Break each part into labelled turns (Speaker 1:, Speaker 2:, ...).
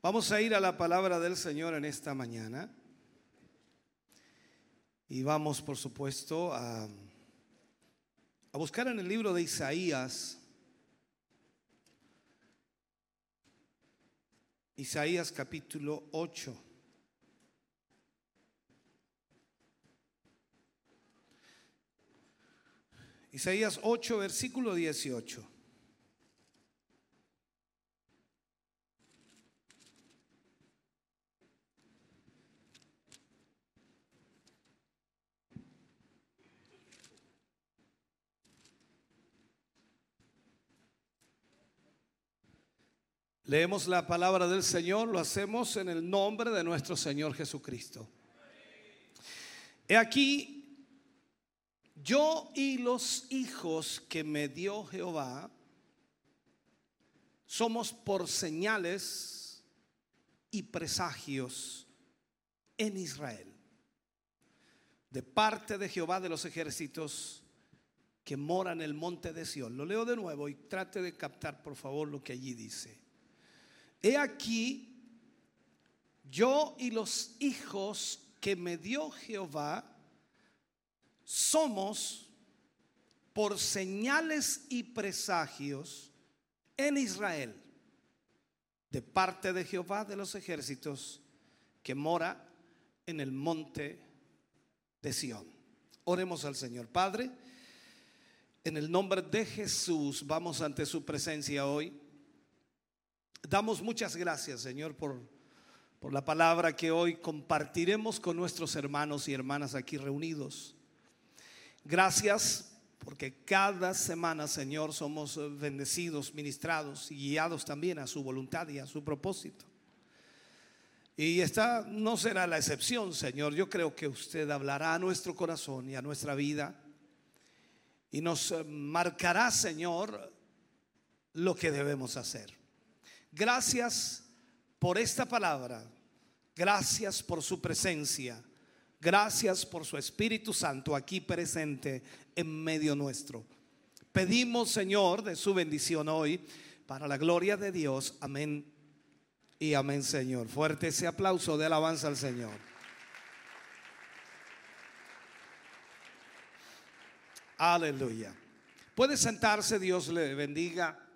Speaker 1: Vamos a ir a la palabra del Señor en esta mañana. Y vamos, por supuesto, a, a buscar en el libro de Isaías. Isaías capítulo 8. Isaías 8, versículo 18. Leemos la palabra del Señor, lo hacemos en el nombre de nuestro Señor Jesucristo. He aquí, yo y los hijos que me dio Jehová somos por señales y presagios en Israel, de parte de Jehová de los ejércitos que mora en el monte de Sión. Lo leo de nuevo y trate de captar por favor lo que allí dice. He aquí, yo y los hijos que me dio Jehová somos por señales y presagios en Israel, de parte de Jehová de los ejércitos que mora en el monte de Sión. Oremos al Señor Padre. En el nombre de Jesús vamos ante su presencia hoy. Damos muchas gracias, Señor, por, por la palabra que hoy compartiremos con nuestros hermanos y hermanas aquí reunidos. Gracias porque cada semana, Señor, somos bendecidos, ministrados y guiados también a su voluntad y a su propósito. Y esta no será la excepción, Señor. Yo creo que usted hablará a nuestro corazón y a nuestra vida y nos marcará, Señor, lo que debemos hacer. Gracias por esta palabra. Gracias por su presencia. Gracias por su Espíritu Santo aquí presente en medio nuestro. Pedimos, Señor, de su bendición hoy para la gloria de Dios. Amén y amén, Señor. Fuerte ese aplauso de alabanza al Señor. Aleluya. Puede sentarse, Dios le bendiga.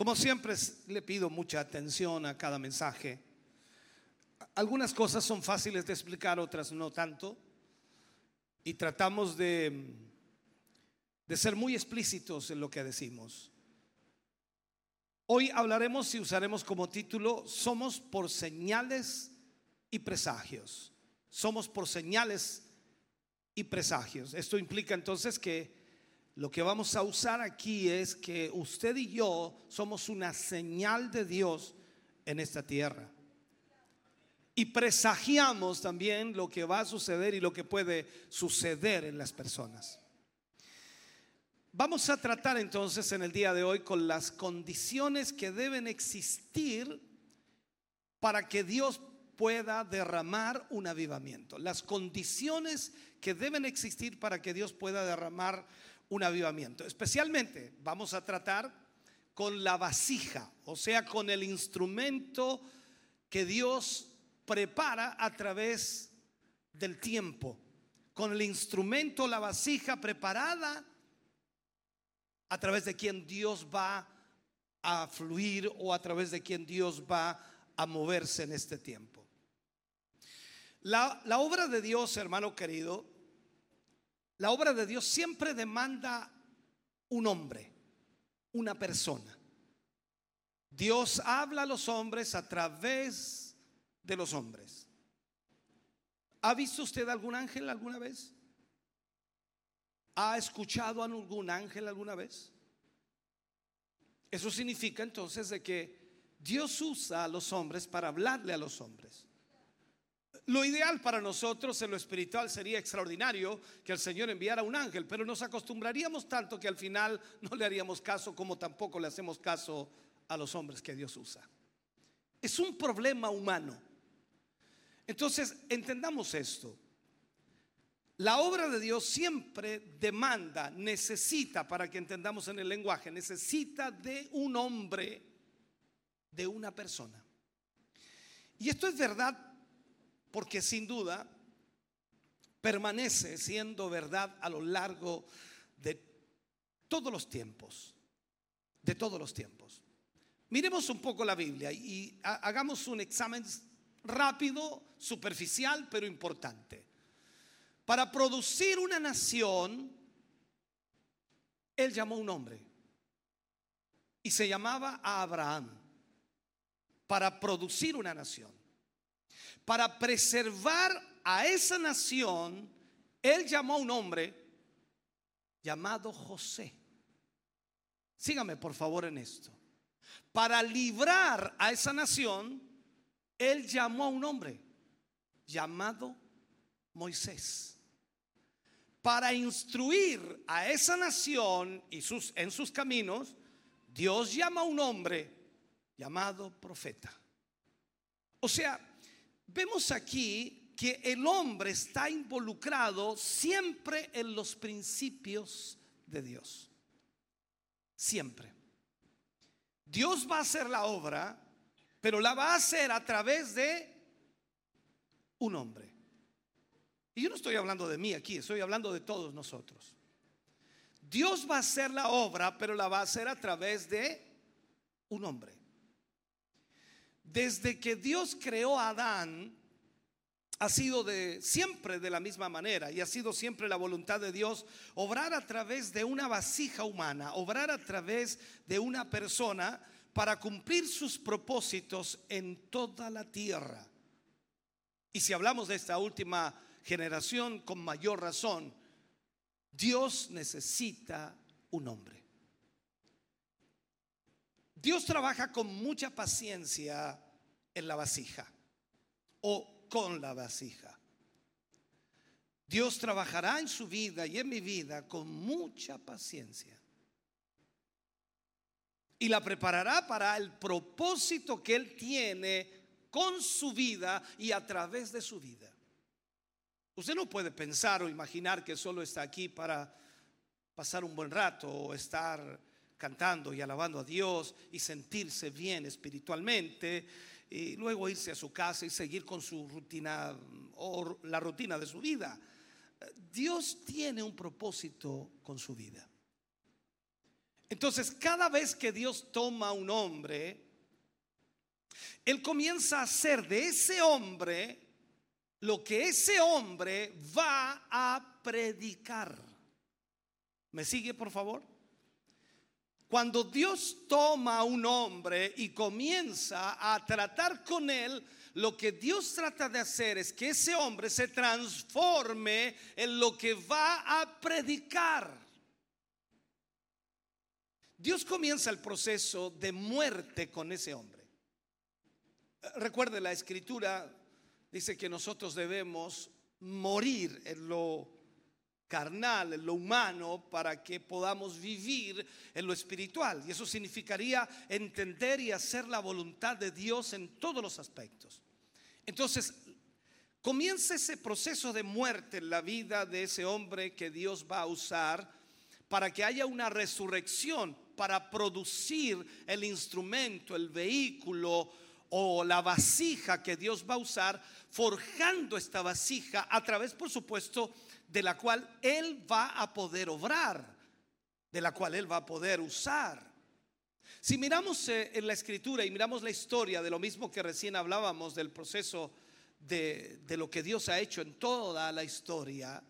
Speaker 1: Como siempre le pido mucha atención a cada mensaje. Algunas cosas son fáciles de explicar, otras no tanto. Y tratamos de, de ser muy explícitos en lo que decimos. Hoy hablaremos y usaremos como título, somos por señales y presagios. Somos por señales y presagios. Esto implica entonces que lo que vamos a usar aquí es que usted y yo somos una señal de Dios en esta tierra. Y presagiamos también lo que va a suceder y lo que puede suceder en las personas. Vamos a tratar entonces en el día de hoy con las condiciones que deben existir para que Dios pueda derramar un avivamiento. Las condiciones que deben existir para que Dios pueda derramar un avivamiento. Especialmente vamos a tratar con la vasija, o sea, con el instrumento que Dios prepara a través del tiempo, con el instrumento, la vasija preparada a través de quien Dios va a fluir o a través de quien Dios va a moverse en este tiempo. La, la obra de Dios, hermano querido, la obra de Dios siempre demanda un hombre, una persona. Dios habla a los hombres a través de los hombres. ¿Ha visto usted algún ángel alguna vez? ¿Ha escuchado a algún ángel alguna vez? Eso significa entonces de que Dios usa a los hombres para hablarle a los hombres. Lo ideal para nosotros en lo espiritual sería extraordinario que el Señor enviara un ángel, pero nos acostumbraríamos tanto que al final no le haríamos caso como tampoco le hacemos caso a los hombres que Dios usa. Es un problema humano. Entonces, entendamos esto. La obra de Dios siempre demanda, necesita, para que entendamos en el lenguaje, necesita de un hombre, de una persona. Y esto es verdad porque sin duda permanece siendo verdad a lo largo de todos los tiempos, de todos los tiempos. Miremos un poco la Biblia y hagamos un examen rápido, superficial, pero importante. Para producir una nación, él llamó un hombre y se llamaba Abraham para producir una nación para preservar a esa nación, él llamó a un hombre llamado José. Sígame por favor en esto. Para librar a esa nación, él llamó a un hombre llamado Moisés. Para instruir a esa nación y sus, en sus caminos, Dios llama a un hombre llamado profeta. O sea, Vemos aquí que el hombre está involucrado siempre en los principios de Dios. Siempre. Dios va a hacer la obra, pero la va a hacer a través de un hombre. Y yo no estoy hablando de mí aquí, estoy hablando de todos nosotros. Dios va a hacer la obra, pero la va a hacer a través de un hombre. Desde que Dios creó a Adán, ha sido de siempre de la misma manera y ha sido siempre la voluntad de Dios obrar a través de una vasija humana, obrar a través de una persona para cumplir sus propósitos en toda la tierra. Y si hablamos de esta última generación con mayor razón, Dios necesita un hombre. Dios trabaja con mucha paciencia en la vasija o con la vasija. Dios trabajará en su vida y en mi vida con mucha paciencia. Y la preparará para el propósito que Él tiene con su vida y a través de su vida. Usted no puede pensar o imaginar que solo está aquí para pasar un buen rato o estar cantando y alabando a Dios y sentirse bien espiritualmente y luego irse a su casa y seguir con su rutina o la rutina de su vida. Dios tiene un propósito con su vida. Entonces, cada vez que Dios toma un hombre, Él comienza a hacer de ese hombre lo que ese hombre va a predicar. ¿Me sigue, por favor? Cuando Dios toma a un hombre y comienza a tratar con él, lo que Dios trata de hacer es que ese hombre se transforme en lo que va a predicar. Dios comienza el proceso de muerte con ese hombre. Recuerde la escritura, dice que nosotros debemos morir en lo carnal, en lo humano, para que podamos vivir en lo espiritual. Y eso significaría entender y hacer la voluntad de Dios en todos los aspectos. Entonces, comienza ese proceso de muerte en la vida de ese hombre que Dios va a usar para que haya una resurrección, para producir el instrumento, el vehículo o la vasija que Dios va a usar, forjando esta vasija a través, por supuesto, de la cual Él va a poder obrar, de la cual Él va a poder usar. Si miramos eh, en la escritura y miramos la historia de lo mismo que recién hablábamos del proceso de, de lo que Dios ha hecho en toda la historia,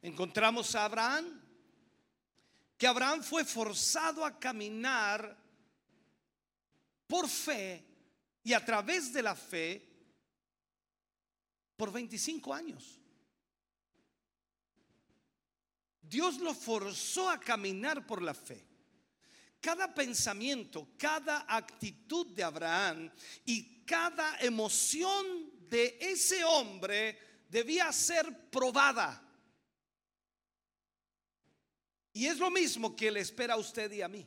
Speaker 1: encontramos a Abraham, que Abraham fue forzado a caminar por fe y a través de la fe por 25 años. Dios lo forzó a caminar por la fe. cada pensamiento, cada actitud de Abraham y cada emoción de ese hombre debía ser probada. Y es lo mismo que le espera a usted y a mí.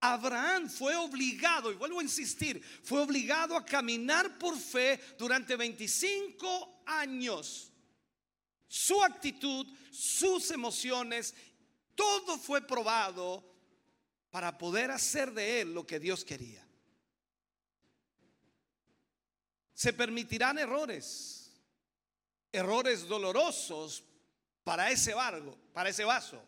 Speaker 1: Abraham fue obligado, y vuelvo a insistir, fue obligado a caminar por fe durante 25 años. Su actitud, sus emociones, todo fue probado para poder hacer de él lo que Dios quería. Se permitirán errores, errores dolorosos para ese barco, para ese vaso.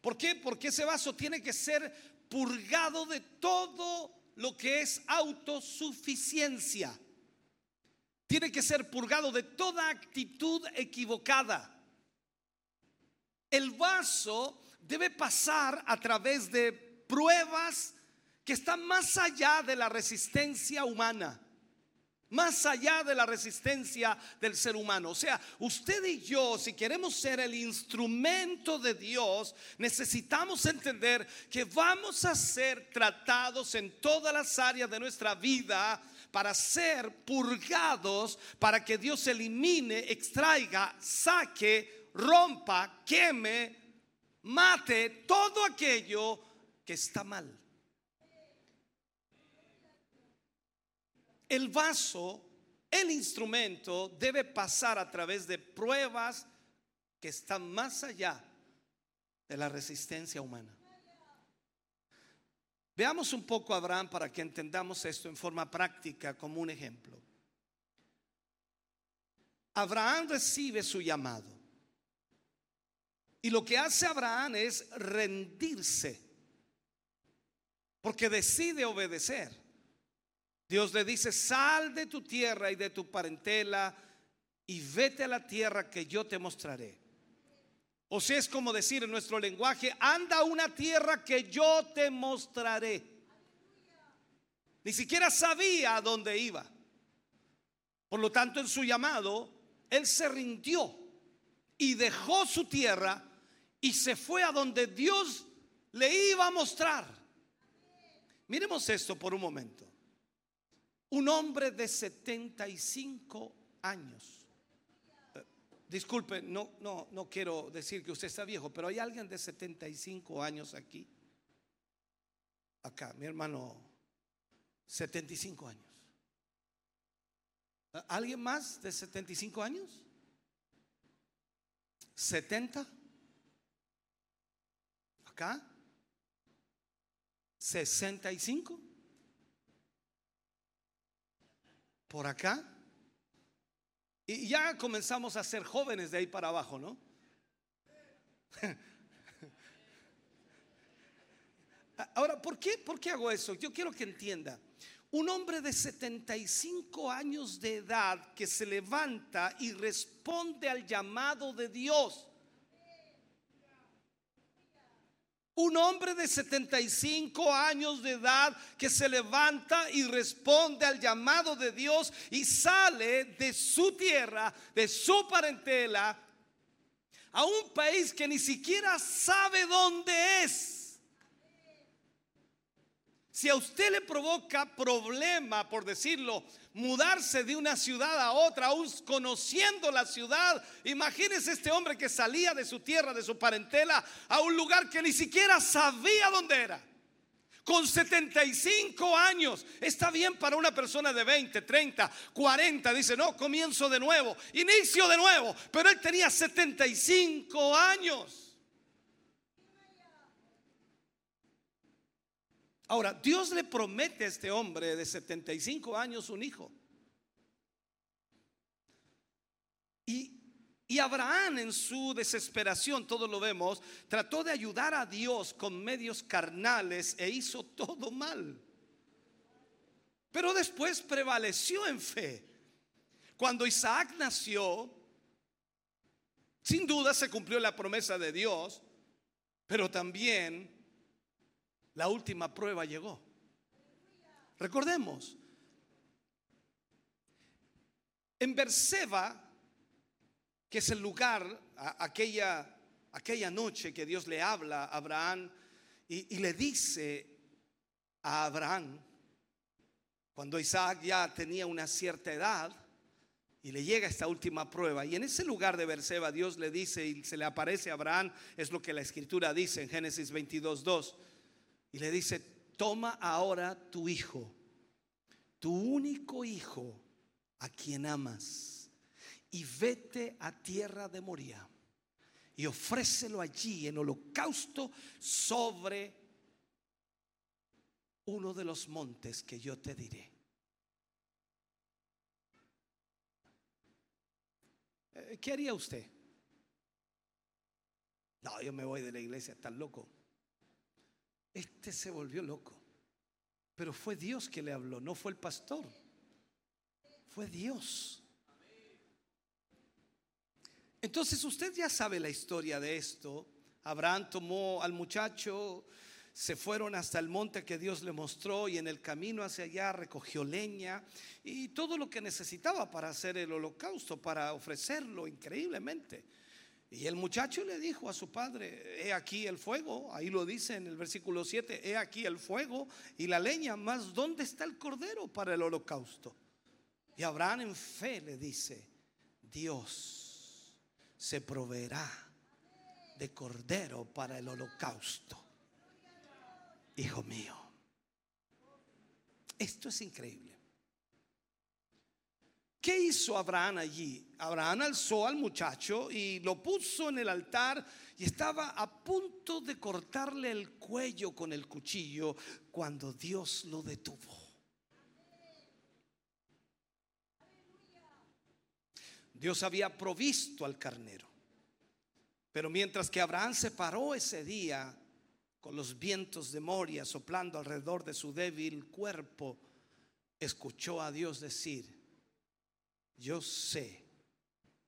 Speaker 1: ¿Por qué? Porque ese vaso tiene que ser purgado de todo lo que es autosuficiencia. Tiene que ser purgado de toda actitud equivocada. El vaso debe pasar a través de pruebas que están más allá de la resistencia humana más allá de la resistencia del ser humano. O sea, usted y yo, si queremos ser el instrumento de Dios, necesitamos entender que vamos a ser tratados en todas las áreas de nuestra vida para ser purgados, para que Dios elimine, extraiga, saque, rompa, queme, mate todo aquello que está mal. el vaso, el instrumento debe pasar a través de pruebas que están más allá de la resistencia humana. Veamos un poco a Abraham para que entendamos esto en forma práctica como un ejemplo. Abraham recibe su llamado. Y lo que hace Abraham es rendirse, porque decide obedecer. Dios le dice, sal de tu tierra y de tu parentela y vete a la tierra que yo te mostraré. O sea, es como decir en nuestro lenguaje, anda a una tierra que yo te mostraré. Ni siquiera sabía a dónde iba. Por lo tanto, en su llamado, él se rindió y dejó su tierra y se fue a donde Dios le iba a mostrar. Miremos esto por un momento. Un hombre de 75 años. Disculpe, no, no, no quiero decir que usted está viejo, pero hay alguien de 75 años aquí. Acá, mi hermano, 75 años. ¿Alguien más de 75 años? ¿70? ¿Acá? ¿65? por acá. Y ya comenzamos a ser jóvenes de ahí para abajo, ¿no? Ahora, ¿por qué, ¿por qué hago eso? Yo quiero que entienda. Un hombre de 75 años de edad que se levanta y responde al llamado de Dios Un hombre de 75 años de edad que se levanta y responde al llamado de Dios y sale de su tierra, de su parentela, a un país que ni siquiera sabe dónde es. Si a usted le provoca problema, por decirlo, mudarse de una ciudad a otra, aún conociendo la ciudad, imagínese este hombre que salía de su tierra, de su parentela, a un lugar que ni siquiera sabía dónde era. Con 75 años, está bien para una persona de 20, 30, 40, dice, no, comienzo de nuevo, inicio de nuevo, pero él tenía 75 años. Ahora, Dios le promete a este hombre de 75 años un hijo. Y, Abraham en su desesperación, todo lo vemos, trató de ayudar a Dios con medios carnales e hizo todo mal. Pero después prevaleció en fe. Cuando Isaac nació, sin duda se cumplió la promesa de Dios, pero también la última prueba llegó. Recordemos, en Berseba, que es el lugar, aquella, aquella noche que Dios le habla a Abraham y, y le dice a Abraham, cuando Isaac ya tenía una cierta edad, y le llega esta última prueba. Y en ese lugar de Berseba, Dios le dice y se le aparece a Abraham, es lo que la escritura dice en Génesis 22, 2. Y le dice: Toma ahora tu hijo, tu único hijo, a quien amas, y vete a tierra de Moria y ofrécelo allí en holocausto sobre uno de los montes que yo te diré. Eh, ¿Qué haría usted? No, yo me voy de la iglesia, tan loco. Este se volvió loco. Pero fue Dios que le habló, no fue el pastor. Fue Dios. Entonces usted ya sabe la historia de esto. Abraham tomó al muchacho, se fueron hasta el monte que Dios le mostró y en el camino hacia allá recogió leña y todo lo que necesitaba para hacer el holocausto, para ofrecerlo increíblemente. Y el muchacho le dijo a su padre, he aquí el fuego, ahí lo dice en el versículo 7, he aquí el fuego y la leña, más ¿dónde está el cordero para el holocausto? Y Abraham en fe le dice, Dios se proveerá de cordero para el holocausto hijo mío. Esto es increíble. ¿Qué hizo Abraham allí? Abraham alzó al muchacho y lo puso en el altar y estaba a punto de cortarle el cuello con el cuchillo cuando Dios lo detuvo. Dios había provisto al carnero. Pero mientras que Abraham se paró ese día con los vientos de Moria soplando alrededor de su débil cuerpo, escuchó a Dios decir, yo sé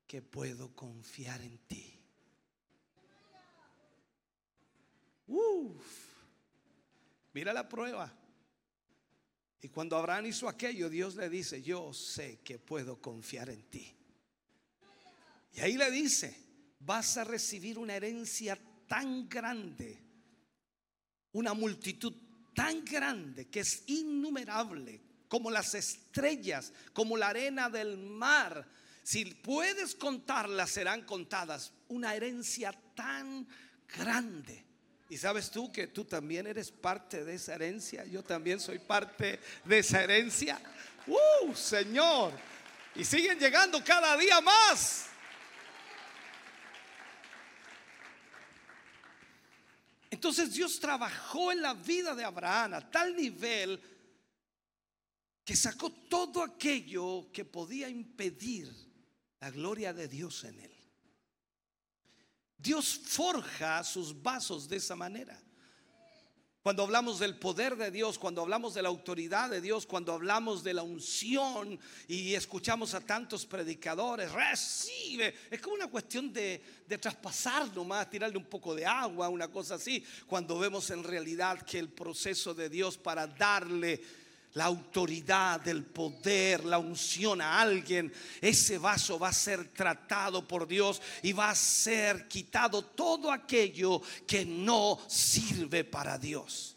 Speaker 1: que puedo confiar en ti. Uf, mira la prueba. Y cuando Abraham hizo aquello, Dios le dice, yo sé que puedo confiar en ti. Y ahí le dice, vas a recibir una herencia tan grande una multitud tan grande que es innumerable, como las estrellas, como la arena del mar. Si puedes contarlas, serán contadas. Una herencia tan grande. Y sabes tú que tú también eres parte de esa herencia. Yo también soy parte de esa herencia. ¡Uh, Señor! Y siguen llegando cada día más. Entonces Dios trabajó en la vida de Abraham a tal nivel que sacó todo aquello que podía impedir la gloria de Dios en él. Dios forja sus vasos de esa manera. Cuando hablamos del poder de Dios, cuando hablamos de la autoridad de Dios, cuando hablamos de la unción y escuchamos a tantos predicadores, recibe. Es como una cuestión de, de traspasar nomás, tirarle un poco de agua, una cosa así. Cuando vemos en realidad que el proceso de Dios para darle la autoridad, el poder, la unción a alguien, ese vaso va a ser tratado por Dios y va a ser quitado todo aquello que no sirve para Dios.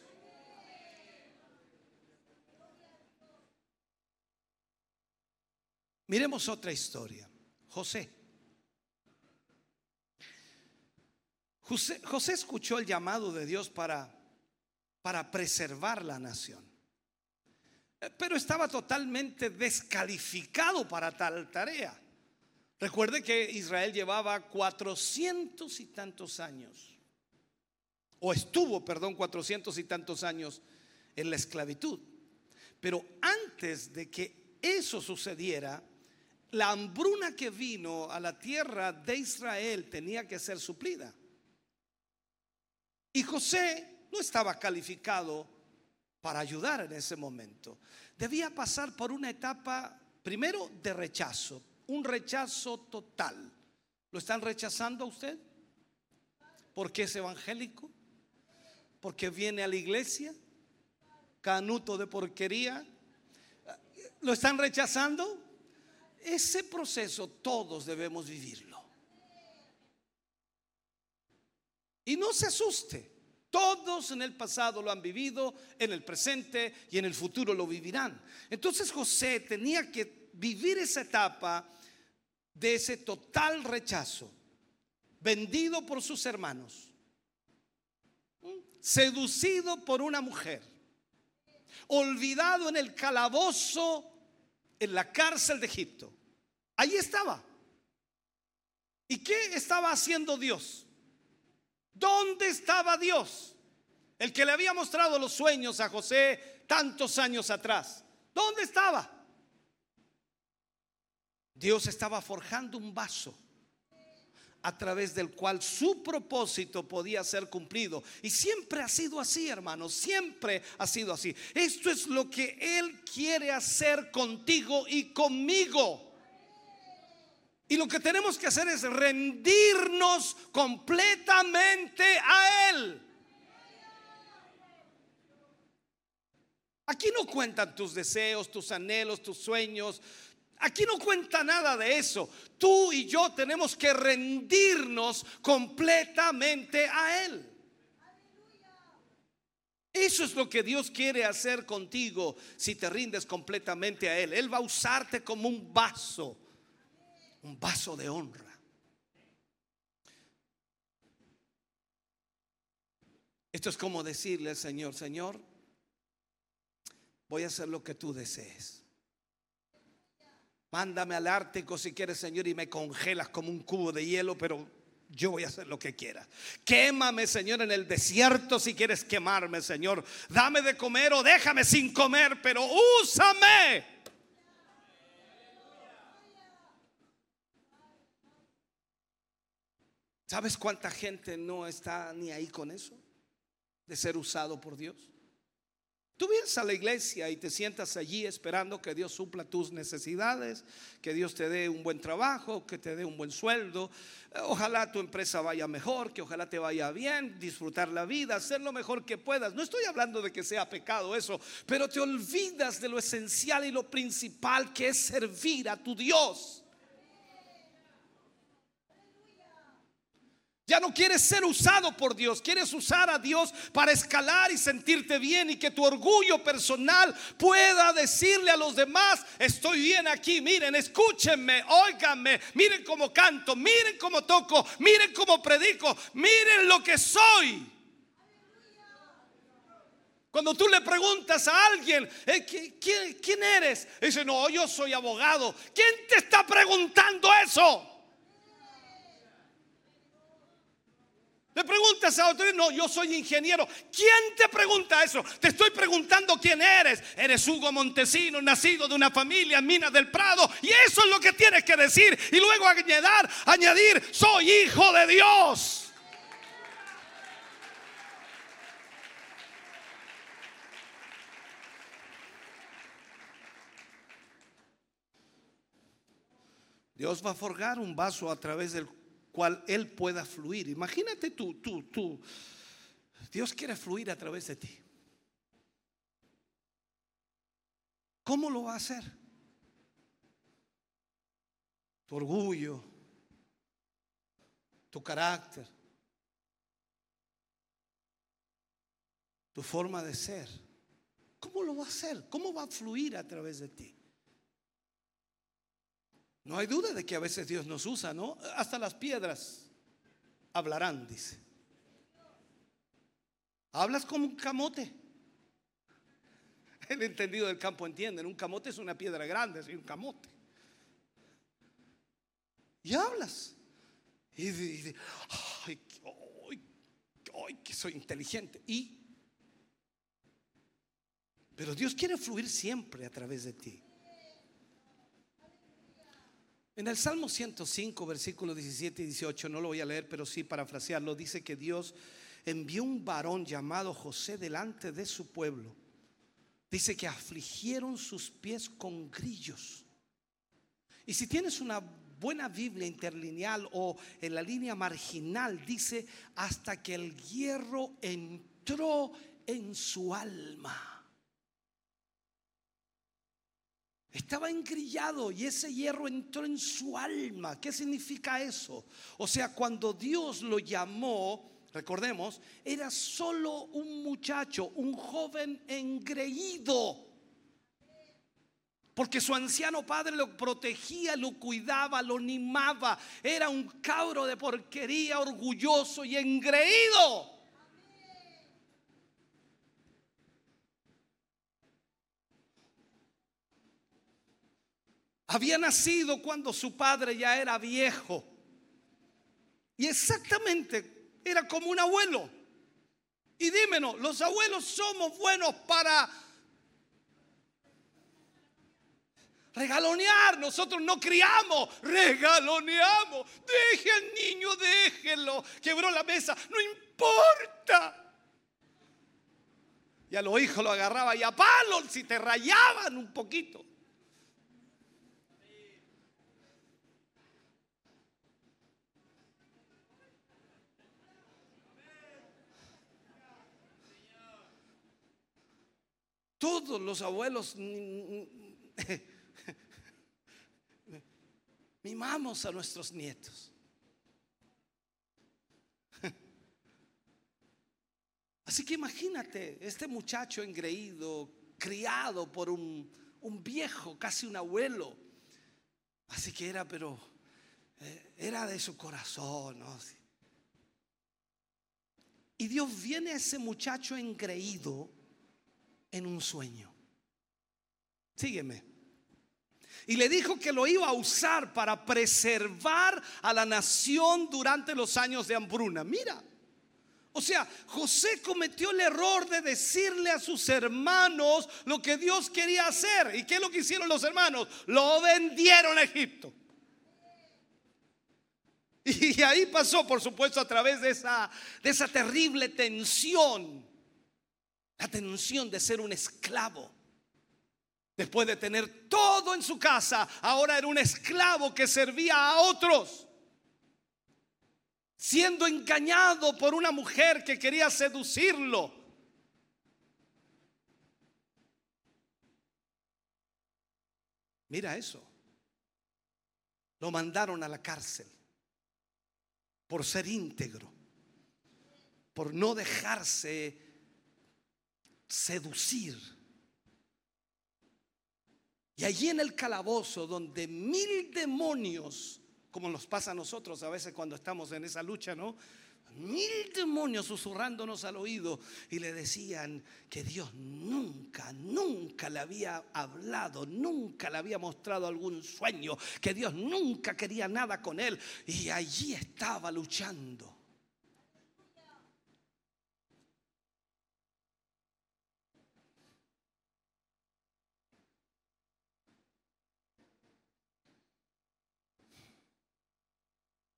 Speaker 1: Miremos otra historia. José. José, escuchó el llamado de Dios para, para preservar la nación pero estaba totalmente descalificado para tal tarea. Recuerde que Israel llevaba cuatrocientos y tantos años, o estuvo, perdón, cuatrocientos y tantos años en la esclavitud. Pero antes de que eso sucediera, la hambruna que vino a la tierra de Israel tenía que ser suplida. Y José no estaba calificado para ayudar en ese momento. Debía pasar por una etapa, primero, de rechazo, un rechazo total. ¿Lo están rechazando a usted? ¿Porque es evangélico? ¿Porque viene a la iglesia? ¿Canuto de porquería? ¿Lo están rechazando? Ese proceso todos debemos vivirlo. Y no se asuste. Todos en el pasado lo han vivido, en el presente y en el futuro lo vivirán. Entonces José tenía que vivir esa etapa de ese total rechazo, vendido por sus hermanos, seducido por una mujer, olvidado en el calabozo, en la cárcel de Egipto. Ahí estaba. ¿Y qué estaba haciendo Dios? ¿Dónde estaba Dios? El que le había mostrado los sueños a José tantos años atrás. ¿Dónde estaba? Dios estaba forjando un vaso a través del cual su propósito podía ser cumplido. Y siempre ha sido así, hermanos, siempre ha sido así. Esto es lo que Él quiere hacer contigo y conmigo. Y lo que tenemos que hacer es rendirnos completamente a Él. Aquí no cuentan tus deseos, tus anhelos, tus sueños. Aquí no cuenta nada de eso. Tú y yo tenemos que rendirnos completamente a Él. Eso es lo que Dios quiere hacer contigo si te rindes completamente a Él. Él va a usarte como un vaso un vaso de honra. Esto es como decirle al Señor, Señor, voy a hacer lo que tú desees. Mándame al Ártico si quieres, Señor, y me congelas como un cubo de hielo, pero yo voy a hacer lo que quiera. Quémame, Señor, en el desierto si quieres quemarme, Señor. Dame de comer o déjame sin comer, pero úsame. ¿Sabes cuánta gente no está ni ahí con eso? De ser usado por Dios. Tú vienes a la iglesia y te sientas allí esperando que Dios supla tus necesidades, que Dios te dé un buen trabajo, que te dé un buen sueldo. Ojalá tu empresa vaya mejor, que ojalá te vaya bien, disfrutar la vida, hacer lo mejor que puedas. No estoy hablando de que sea pecado eso, pero te olvidas de lo esencial y lo principal que es servir a tu Dios. Ya no quieres ser usado por Dios, quieres usar a Dios para escalar y sentirte bien y que tu orgullo personal pueda decirle a los demás, estoy bien aquí, miren, escúchenme, óiganme, miren cómo canto, miren cómo toco, miren cómo predico, miren lo que soy. Cuando tú le preguntas a alguien, eh, ¿quién, eres? Dice, no, yo soy abogado. ¿Quién te está preguntando eso? Le preguntas a otro, no, yo soy ingeniero. ¿Quién te pregunta eso? Te estoy preguntando quién eres. Eres Hugo Montesino, nacido de una familia en Minas del Prado. Y eso es lo que tienes que decir. Y luego añadir, añadir, soy hijo de Dios. Dios va a forjar un vaso a través del cual Él pueda fluir. Imagínate tú, tú, tú. Dios quiere fluir a través de ti. ¿Cómo lo va a hacer? Tu orgullo, tu carácter, tu forma de ser. ¿Cómo lo va a hacer? ¿Cómo va a fluir a través de ti? No hay duda de que a veces Dios nos usa, ¿no? Hasta las piedras hablarán, dice. Hablas como un camote. El entendido del campo entiende. Un camote es una piedra grande, es un camote. Y hablas. Y dices, ay, ay, que soy inteligente. Y, pero Dios quiere fluir siempre a través de ti. En el Salmo 105, versículos 17 y 18, no lo voy a leer, pero sí parafrasearlo, dice que Dios envió un varón llamado José delante de su pueblo. Dice que afligieron sus pies con grillos. Y si tienes una buena Biblia interlineal o en la línea marginal, dice hasta que el hierro entró en su alma. Estaba engrillado y ese hierro entró en su alma. ¿Qué significa eso? O sea, cuando Dios lo llamó, recordemos, era solo un muchacho, un joven engreído. Porque su anciano padre lo protegía, lo cuidaba, lo animaba. Era un cabro de porquería, orgulloso y engreído. Había nacido cuando su padre ya era viejo. Y exactamente era como un abuelo. Y dímenos, los abuelos somos buenos para regalonear. Nosotros no criamos, regaloneamos. Deje al niño, déjelo. Quebró la mesa, no importa. Y a los hijos lo agarraba y a palos si te rayaban un poquito. Todos los abuelos mimamos a nuestros nietos. Así que imagínate, este muchacho engreído, criado por un, viejo, casi un abuelo. Así que era, pero eh, era de su corazón. Y Dios viene a ese muchacho engreído en un sueño. Sígueme. Y le dijo que lo iba a usar para preservar a la nación durante los años de hambruna. Mira. O sea, José cometió el error de decirle a sus hermanos lo que Dios quería hacer. ¿Y qué es lo que hicieron los hermanos? Lo vendieron a Egipto. Y ahí pasó, por supuesto, a través de esa, de esa terrible tensión la tensión de ser un esclavo. Después de tener todo en su casa, ahora era un esclavo que servía a otros. Siendo engañado por una mujer que quería seducirlo. Mira eso. Lo mandaron a la cárcel por ser íntegro, por no dejarse seducir. Y allí en el calabozo donde mil demonios, como nos pasa a nosotros a veces cuando estamos en esa lucha, ¿no? Mil demonios susurrándonos al oído y le decían que Dios nunca, nunca le había hablado, nunca le había mostrado algún sueño, que Dios nunca quería nada con él. Y allí estaba luchando.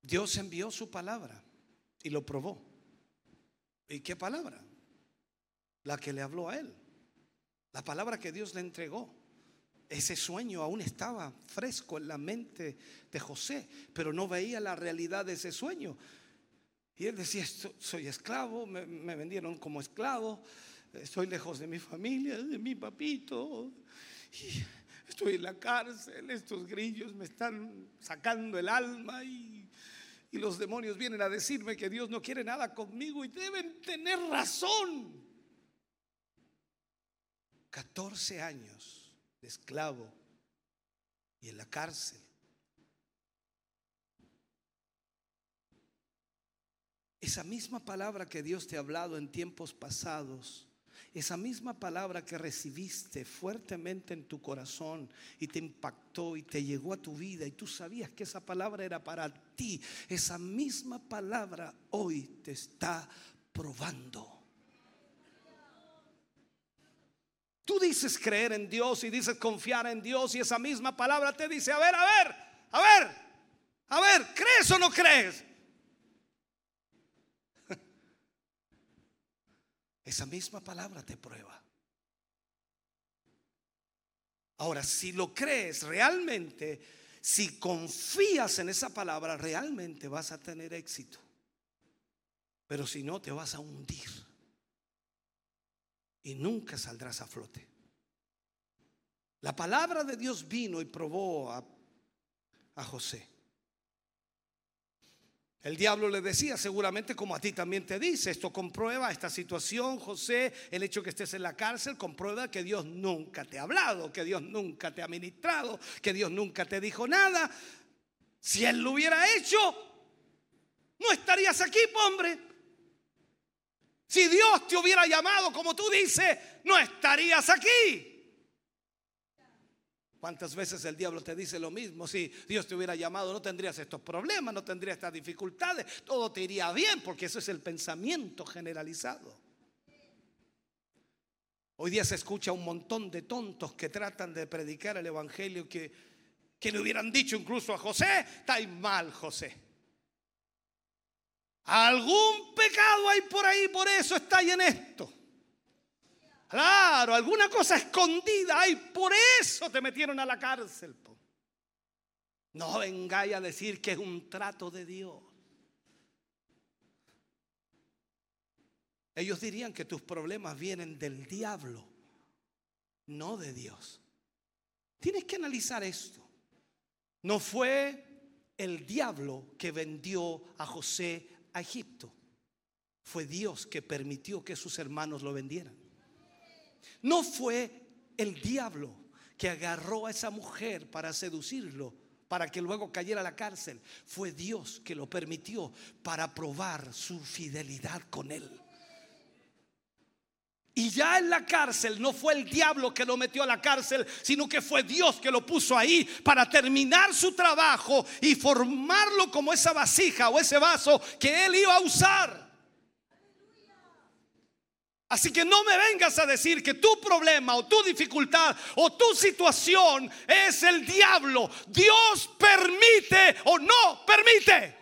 Speaker 1: Dios envió su palabra y lo probó. ¿Y qué palabra? La que le habló a él. La palabra que Dios le entregó. Ese sueño aún estaba fresco en la mente de José, pero no veía la realidad de ese sueño. Y él decía, soy esclavo, me, vendieron como esclavo, estoy lejos de mi familia, de mi papito. Estoy en la cárcel, estos grillos me están sacando el alma y y los demonios vienen a decirme que Dios no quiere nada conmigo y deben tener razón. 14 años de esclavo y en la cárcel. Esa misma palabra que Dios te ha hablado en tiempos pasados esa misma palabra que recibiste fuertemente en tu corazón y te impactó y te llegó a tu vida y tú sabías que esa palabra era para ti, esa misma palabra hoy te está probando. Tú dices creer en Dios y dices confiar en Dios y esa misma palabra te dice, a ver, a ver, a ver, a ver, ¿crees o no crees? Esa misma palabra te prueba. Ahora, si lo crees realmente, si confías en esa palabra, realmente vas a tener éxito. Pero si no, te vas a hundir. Y nunca saldrás a flote. La palabra de Dios vino y probó a, a José. El diablo le decía, seguramente como a ti también te dice, esto comprueba esta situación, José, el hecho que estés en la cárcel, comprueba que Dios nunca te ha hablado, que Dios nunca te ha ministrado, que Dios nunca te dijo nada. Si Él lo hubiera hecho, no estarías aquí, hombre. Si Dios te hubiera llamado como tú dices, no estarías aquí. ¿Cuántas veces el diablo te dice lo mismo? Si Dios te hubiera llamado, no tendrías estos problemas, no tendrías estas dificultades, todo te iría bien, porque eso es el pensamiento generalizado. Hoy día se escucha un montón de tontos que tratan de predicar el evangelio que, que le hubieran dicho incluso a José, está mal José. Algún pecado hay por ahí, por eso está en esto. Claro, alguna cosa escondida hay, por eso te metieron a la cárcel. No vengáis a decir que es un trato de Dios. Ellos dirían que tus problemas vienen del diablo, no de Dios. Tienes que analizar esto. No fue el diablo que vendió a José a Egipto. Fue Dios que permitió que sus hermanos lo vendieran. No fue el diablo que agarró a esa mujer para seducirlo, para que luego cayera a la cárcel. Fue Dios que lo permitió para probar su fidelidad con él. Y ya en la cárcel no fue el diablo que lo metió a la cárcel, sino que fue Dios que lo puso ahí para terminar su trabajo y formarlo como esa vasija o ese vaso que él iba a usar. Así que no me vengas a decir que tu problema o tu dificultad o tu situación es el diablo. Dios permite o no permite.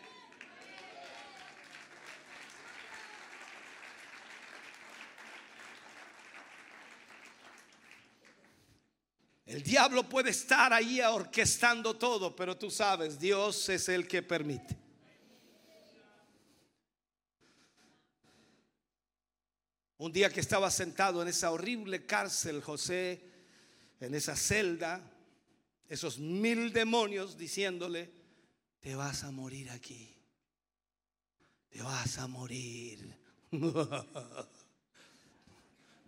Speaker 1: El diablo puede estar ahí orquestando todo, pero tú sabes, Dios es el que permite. Un día que estaba sentado en esa horrible cárcel, José, en esa celda, esos mil demonios diciéndole, te vas a morir aquí, te vas a morir,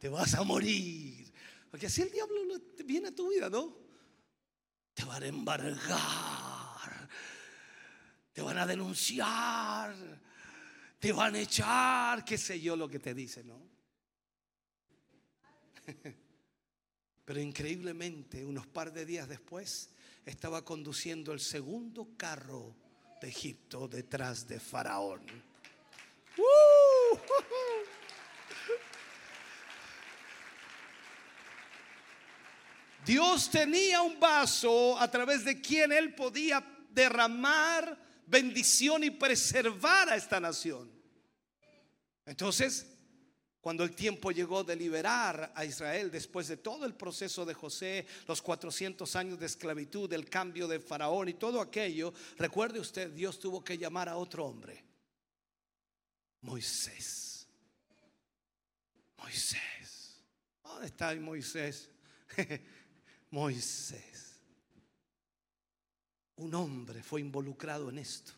Speaker 1: te vas a morir. Porque así el diablo viene a tu vida, ¿no? Te van a embargar, te van a denunciar, te van a echar, qué sé yo lo que te dice, ¿no? Pero increíblemente, unos par de días después, estaba conduciendo el segundo carro de Egipto detrás de Faraón. Dios tenía un vaso a través de quien él podía derramar bendición y preservar a esta nación. Entonces, cuando el tiempo llegó de liberar a Israel después de todo el proceso de José, los 400 años de esclavitud, el cambio de Faraón y todo aquello, recuerde usted, Dios tuvo que llamar a otro hombre. Moisés. Moisés. ¿Dónde está Moisés? Moisés. Un hombre fue involucrado en esto.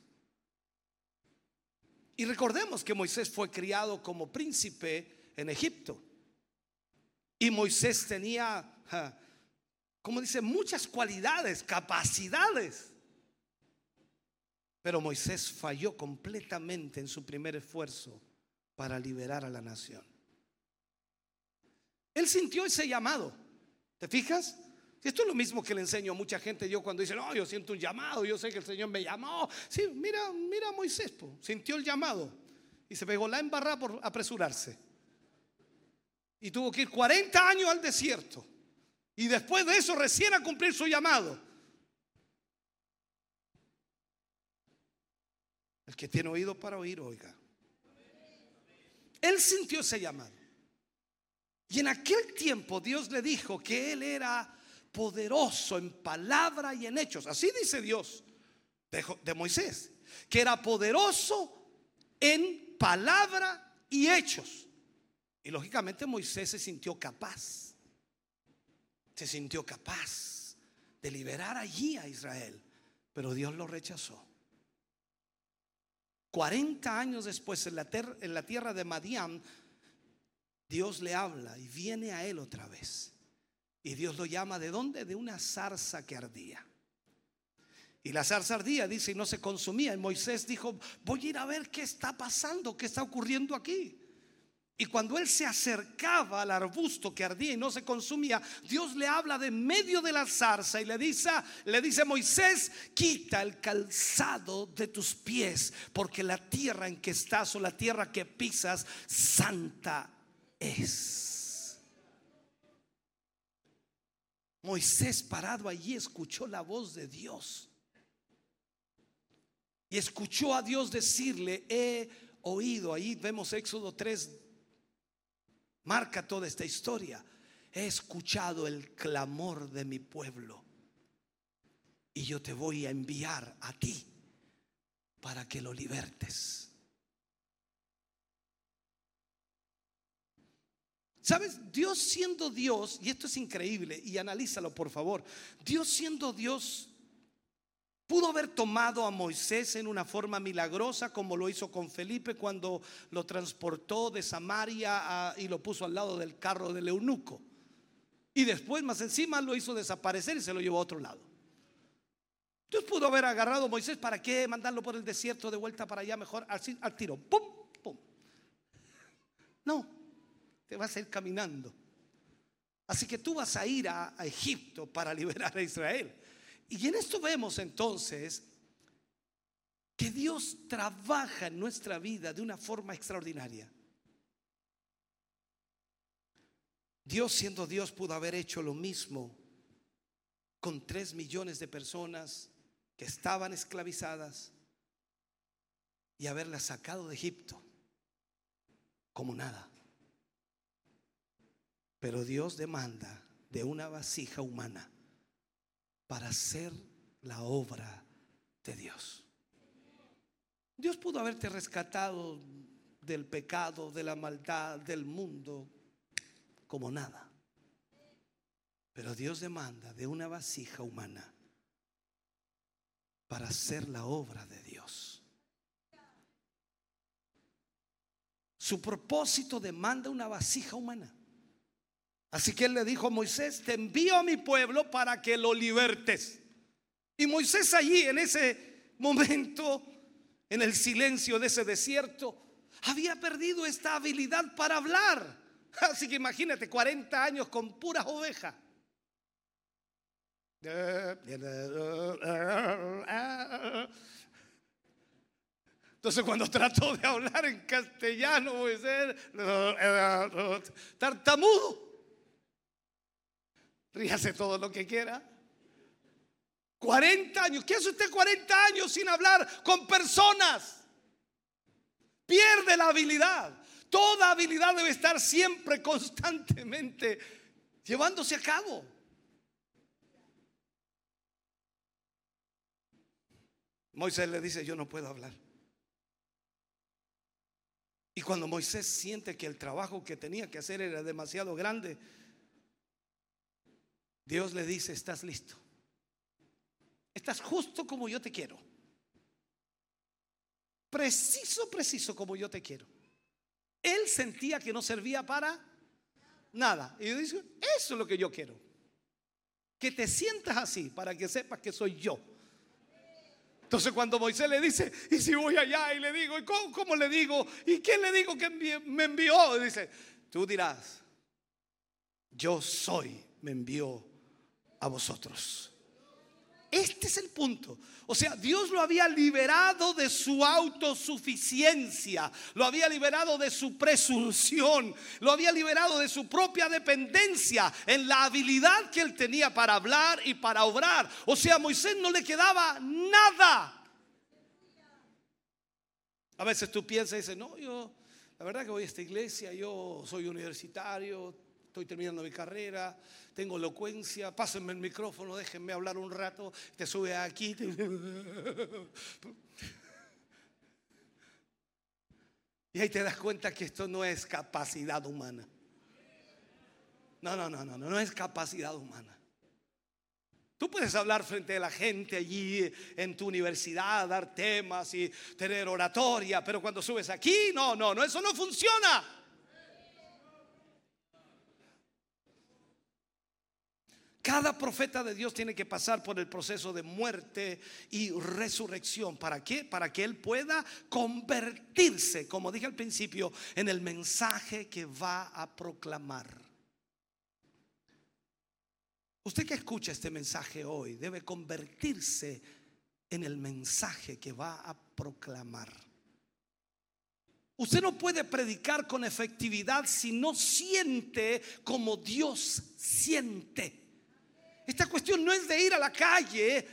Speaker 1: Y recordemos que Moisés fue criado como príncipe en Egipto. Y Moisés tenía, como dice, muchas cualidades, capacidades. Pero Moisés falló completamente en su primer esfuerzo para liberar a la nación. Él sintió ese llamado. ¿Te fijas? Esto es lo mismo que le enseño a mucha gente yo cuando dice, no, yo siento un llamado, yo sé que el Señor me llamó. Sí, mira, mira a Moisés, sintió el llamado y se pegó la embarrada por apresurarse. Y tuvo que ir 40 años al desierto. Y después de eso recién a cumplir su llamado. El que tiene oído para oír, oiga. Él sintió ese llamado. Y en aquel tiempo Dios le dijo que él era poderoso en palabra y en hechos. Así dice Dios de, Moisés, que era poderoso en palabra y hechos. Y lógicamente Moisés se sintió capaz, se sintió capaz de liberar allí a Israel, pero Dios lo rechazó. 40 años después, en la, en la tierra de Madián, Dios le habla y viene a él otra vez. Y Dios lo llama de dónde? De una zarza que ardía. Y la zarza ardía, dice, y no se consumía. Y Moisés dijo, voy a ir a ver qué está pasando, qué está ocurriendo aquí. Y cuando él se acercaba al arbusto que ardía y no se consumía, Dios le habla de medio de la zarza y le dice, le dice Moisés, quita el calzado de tus pies, porque la tierra en que estás o la tierra que pisas, santa es. Moisés parado allí escuchó la voz de Dios y escuchó a Dios decirle, he oído, ahí vemos Éxodo 3, marca toda esta historia, he escuchado el clamor de mi pueblo y yo te voy a enviar a ti para que lo libertes. ¿Sabes? Dios siendo Dios, y esto es increíble, y analízalo por favor, Dios siendo Dios Pudo haber tomado a Moisés en una forma milagrosa como lo hizo con Felipe cuando lo transportó de Samaria y lo puso al lado del carro del eunuco. Y después más encima lo hizo desaparecer y se lo llevó a otro lado. Dios pudo haber agarrado a Moisés para qué mandarlo por el desierto de vuelta para allá mejor así al tiro. ¡Pum! ¡Pum! No, te vas a ir caminando. Así que tú vas a ir a Egipto para liberar a Israel. Y en esto vemos entonces que Dios trabaja en nuestra vida de una forma extraordinaria. Dios siendo Dios pudo haber hecho lo mismo con tres millones de personas que estaban esclavizadas y haberlas sacado de Egipto como nada. Pero Dios demanda de una vasija humana para hacer la obra de Dios. Dios pudo haberte rescatado del pecado, de la maldad, del mundo, como nada. Pero Dios demanda de una vasija humana para hacer la obra de Dios. Su propósito demanda una vasija humana. Así que él le dijo a Moisés, te envío a mi pueblo para que lo libertes. Y Moisés allí en ese momento, en el silencio de ese desierto, había perdido esta habilidad para hablar. Así que imagínate, 40 años con puras ovejas. Entonces cuando trató de hablar en castellano, Moisés, tartamudo. Ríase todo lo que quiera. 40 años. ¿Qué hace usted 40 años sin hablar con personas? Pierde la habilidad. Toda habilidad debe estar siempre, constantemente, llevándose a cabo. Moisés le dice, yo no puedo hablar. Y cuando Moisés siente que el trabajo que tenía que hacer era demasiado grande, Dios le dice, estás listo. Estás justo como yo te quiero. Preciso, preciso como yo te quiero. Él sentía que no servía para nada. Y yo dice, eso es lo que yo quiero. Que te sientas así para que sepas que soy yo. Entonces cuando Moisés le dice, y si voy allá y le digo, ¿y cómo, le digo? ¿Y quién le digo que me envió? Dice, tú dirás, yo soy, me envió a vosotros. Este es el punto. O sea, Dios lo había liberado de su autosuficiencia, lo había liberado de su presunción, lo había liberado de su propia dependencia en la habilidad que él tenía para hablar y para obrar. O sea, a Moisés no le quedaba nada. A veces tú piensas y dices, no, yo, la verdad que voy a esta iglesia, yo soy universitario, estoy terminando mi carrera, tengo elocuencia, pásenme el micrófono, déjenme hablar un rato, te sube aquí. Y ahí te das cuenta que esto no es capacidad humana. No, no, no, no, no, no es capacidad humana. Tú puedes hablar frente a la gente allí en tu universidad, dar temas y tener oratoria, pero cuando subes aquí, no, no, no, eso no funciona. Cada profeta de Dios tiene que pasar por el proceso de muerte y resurrección. ¿Para qué? Para que Él pueda convertirse, como dije al principio, en el mensaje que va a proclamar. Usted que escucha este mensaje hoy debe convertirse en el mensaje que va a proclamar. Usted no puede predicar con efectividad si no siente como Dios siente. Esta cuestión no es de ir a la calle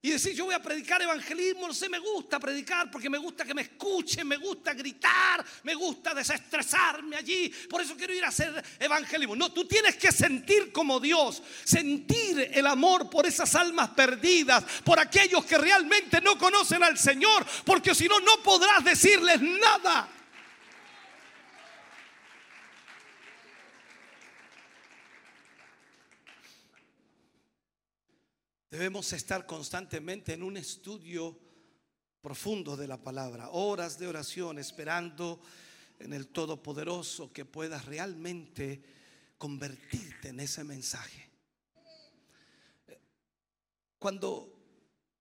Speaker 1: y decir, yo voy a predicar evangelismo, no sé, me gusta predicar porque me gusta que me escuchen, me gusta gritar, me gusta desestresarme allí, por eso quiero ir a hacer evangelismo. No, tú tienes que sentir como Dios, sentir el amor por esas almas perdidas, por aquellos que realmente no conocen al Señor, porque si no, no podrás decirles nada. Debemos estar constantemente en un estudio profundo de la palabra, horas de oración, esperando en el Todopoderoso que puedas realmente convertirte en ese mensaje. Cuando,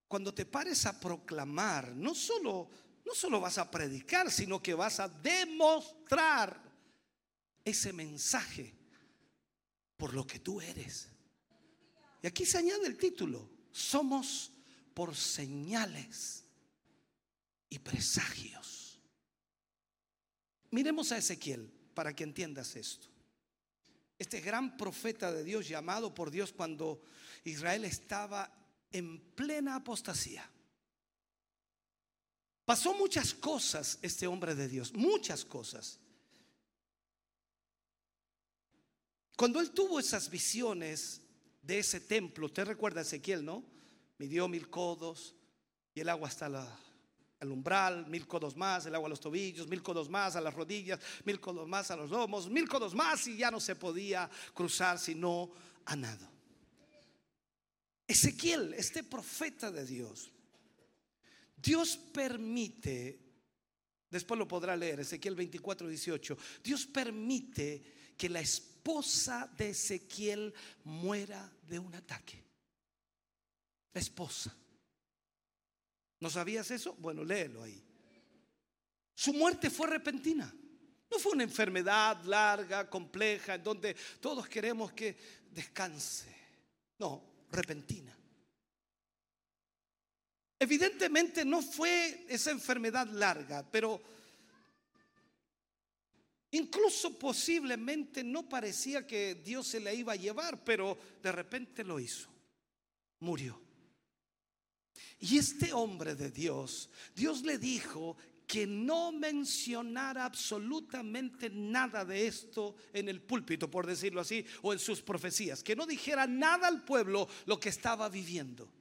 Speaker 1: cuando te pares a proclamar, no solo, no solo vas a predicar, sino que vas a demostrar ese mensaje por lo que tú eres. Y aquí se añade el título, somos por señales y presagios. Miremos a Ezequiel para que entiendas esto. Este gran profeta de Dios llamado por Dios cuando Israel estaba en plena apostasía. Pasó muchas cosas este hombre de Dios, muchas cosas. Cuando él tuvo esas visiones, de ese templo. Usted recuerda Ezequiel, ¿no? Midió mil codos y el agua hasta el umbral, mil codos más, el agua a los tobillos, mil codos más a las rodillas, mil codos más a los lomos, mil codos más y ya no se podía cruzar sino a nado. Ezequiel, este profeta de Dios, Dios permite, después lo podrá leer, Ezequiel 24, 18, Dios permite que la esposa de Ezequiel muera de un ataque. La esposa. ¿No sabías eso? Bueno, léelo ahí. Su muerte fue repentina. No fue una enfermedad larga, compleja, en donde todos queremos que descanse. No, repentina. Evidentemente no fue esa enfermedad larga, pero Incluso posiblemente no parecía que Dios se la iba a llevar, pero de repente lo hizo. Murió. Y este hombre de Dios, Dios le dijo que no mencionara absolutamente nada de esto en el púlpito, por decirlo así, o en sus profecías, que no dijera nada al pueblo lo que estaba viviendo.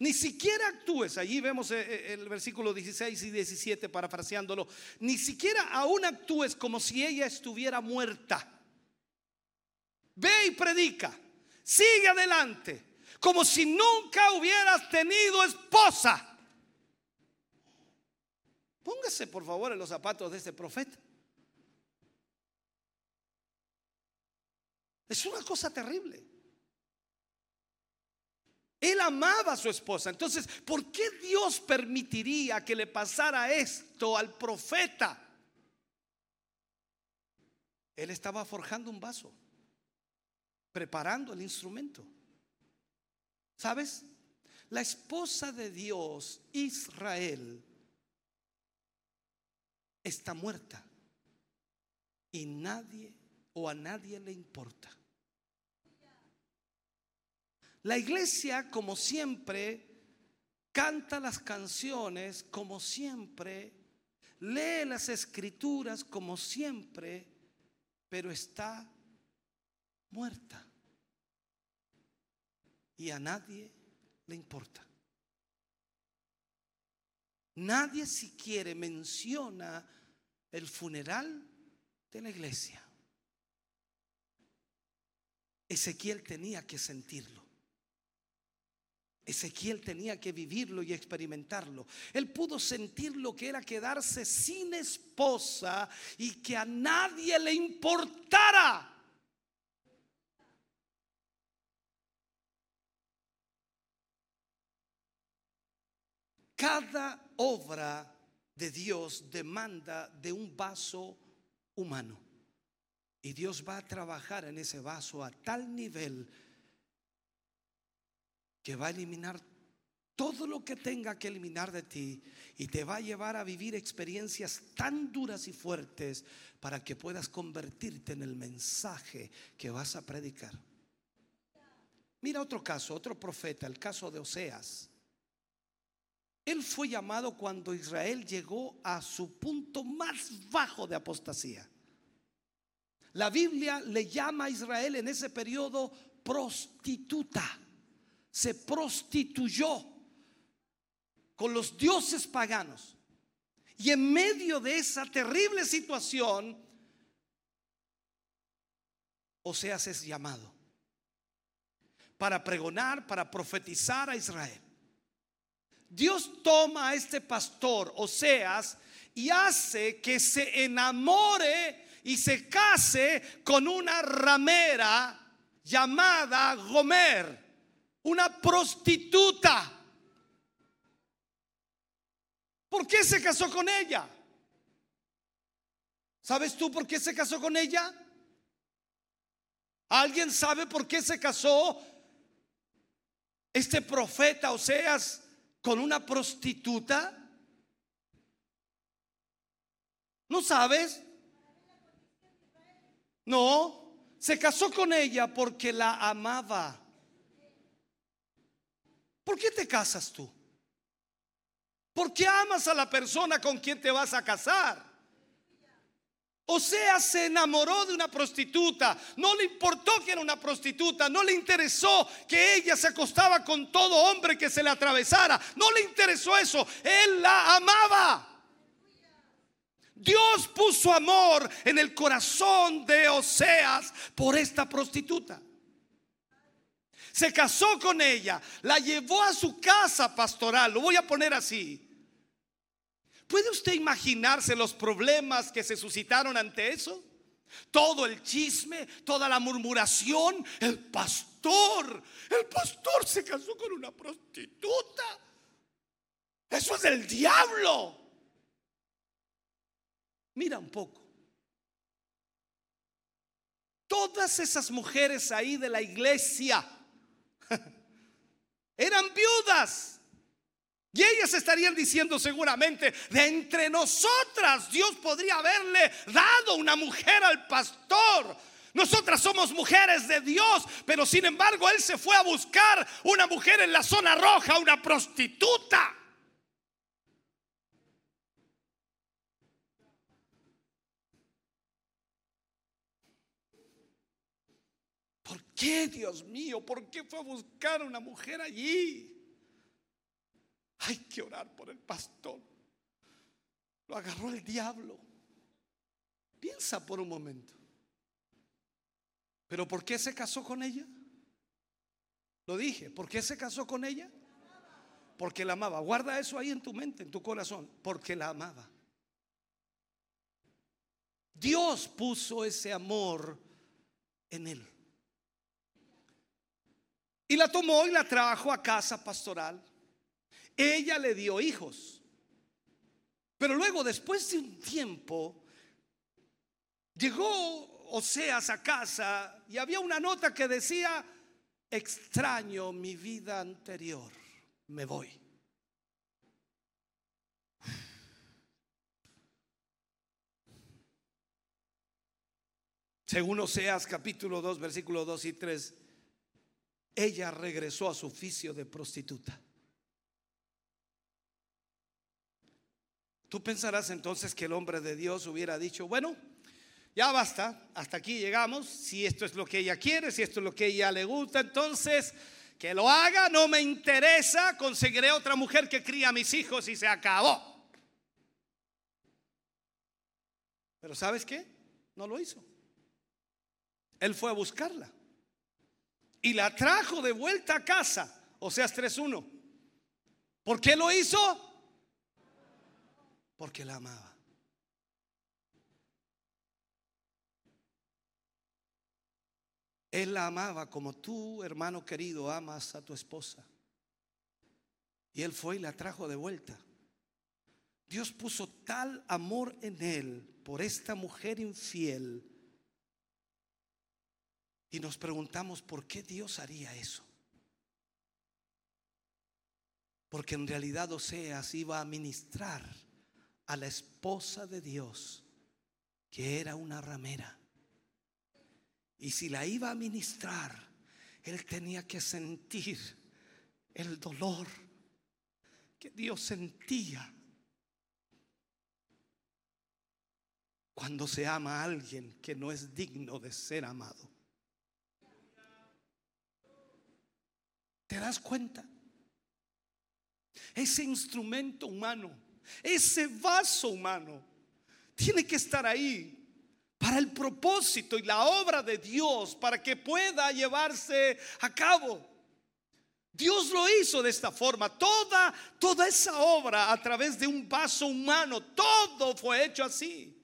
Speaker 1: Ni siquiera actúes, allí vemos eh, eh, el versículo 16 y 17 parafraseándolo, ni siquiera aún actúes como si ella estuviera muerta. Ve y predica, sigue adelante, como si nunca hubieras tenido esposa. Póngase por favor en los zapatos de este profeta. Es una cosa terrible. Él amaba a su esposa. Entonces, ¿por qué Dios permitiría que le pasara esto al profeta? Él estaba forjando un vaso, preparando el instrumento. ¿Sabes? La esposa de Dios, Israel, está muerta y nadie o a nadie le importa. La iglesia, como siempre, canta las canciones como siempre, lee las escrituras como siempre, pero está muerta. Y a nadie le importa. Nadie siquiera menciona el funeral de la iglesia. Ezequiel tenía que sentirlo. Ezequiel tenía que vivirlo y experimentarlo. Él pudo sentir lo que era quedarse sin esposa y que a nadie le importara. Cada obra de Dios demanda de un vaso humano. Y Dios va a trabajar en ese vaso a tal nivel que va a eliminar todo lo que tenga que eliminar de ti y te va a llevar a vivir experiencias tan duras y fuertes para que puedas convertirte en el mensaje que vas a predicar. Mira otro caso, otro profeta, el caso de Oseas. Él fue llamado cuando Israel llegó a su punto más bajo de apostasía. La Biblia le llama a Israel en ese periodo prostituta. Se prostituyó con los dioses paganos. Y en medio de esa terrible situación, Oseas es llamado para pregonar, para profetizar a Israel. Dios toma a este pastor, Oseas, y hace que se enamore y se case con una ramera llamada Gomer, una prostituta. ¿Por qué se casó con ella? ¿Sabes tú por qué se casó con ella? ¿Alguien sabe por qué se casó este profeta Oseas con una prostituta? ¿No sabes? No, se casó con ella porque la amaba. ¿Por qué te casas tú? ¿Por qué amas a la persona con quien te vas a casar? O se enamoró de una prostituta. No le importó que era una prostituta. No le interesó que ella se acostaba con todo hombre que se le atravesara. No le interesó eso. Él la amaba. Dios puso amor en el corazón de Oseas por esta prostituta. Se casó con ella, la llevó a su casa pastoral. Lo voy a poner así. ¿Puede usted imaginarse los problemas que se suscitaron ante eso? Todo el chisme, toda la murmuración, el pastor, el pastor se casó con una prostituta. Eso es del diablo. Mira un poco. Todas esas mujeres ahí de la iglesia eran viudas. Y ellas estarían diciendo seguramente, de entre nosotras Dios podría haberle dado una mujer al pastor. Nosotras somos mujeres de Dios, pero sin embargo Él se fue a buscar una mujer en la zona roja, una prostituta. ¿Por qué, Dios mío? ¿Por qué fue a buscar una mujer allí? Hay que orar por el pastor. Lo agarró el diablo. Piensa por un momento. ¿Pero por qué se casó con ella? Lo dije, ¿por qué se casó con ella? Porque la amaba. Guarda eso ahí en tu mente, en tu corazón. Porque la amaba. Dios puso ese amor en él. Y la tomó y la trajo a casa pastoral ella le dio hijos. Pero luego, después de un tiempo, llegó Oseas a casa y había una nota que decía, extraño mi vida anterior, me voy. Según Oseas capítulo 2, versículo 2 y 3, ella regresó a su oficio de prostituta. Tú pensarás entonces que el hombre de Dios hubiera dicho, bueno, ya basta, hasta aquí llegamos, si esto es lo que ella quiere, si esto es lo que ella le gusta, entonces que lo haga, no me interesa, conseguiré otra mujer que cría a mis hijos y se acabó. Pero ¿sabes qué? No lo hizo. Él fue a buscarla. Y la trajo de vuelta a casa. O sea, 3-1. ¿Por qué lo hizo? Porque la amaba. Él la amaba como tú, hermano querido, amas a tu esposa. Y él fue y la trajo de vuelta. Dios puso tal amor en él por esta mujer infiel. Y nos preguntamos por qué Dios haría eso. Porque en realidad Oseas iba a ministrar a la esposa de Dios, que era una ramera. Y si la iba a ministrar, él tenía que sentir el dolor que Dios sentía cuando se ama a alguien que no es digno de ser amado. ¿Te das cuenta? Ese instrumento humano, ese vaso humano, tiene que estar ahí para el propósito y la obra de Dios, para que pueda llevarse a cabo. Dios lo hizo de esta forma. Toda, toda esa obra a través de un vaso humano, todo fue hecho así.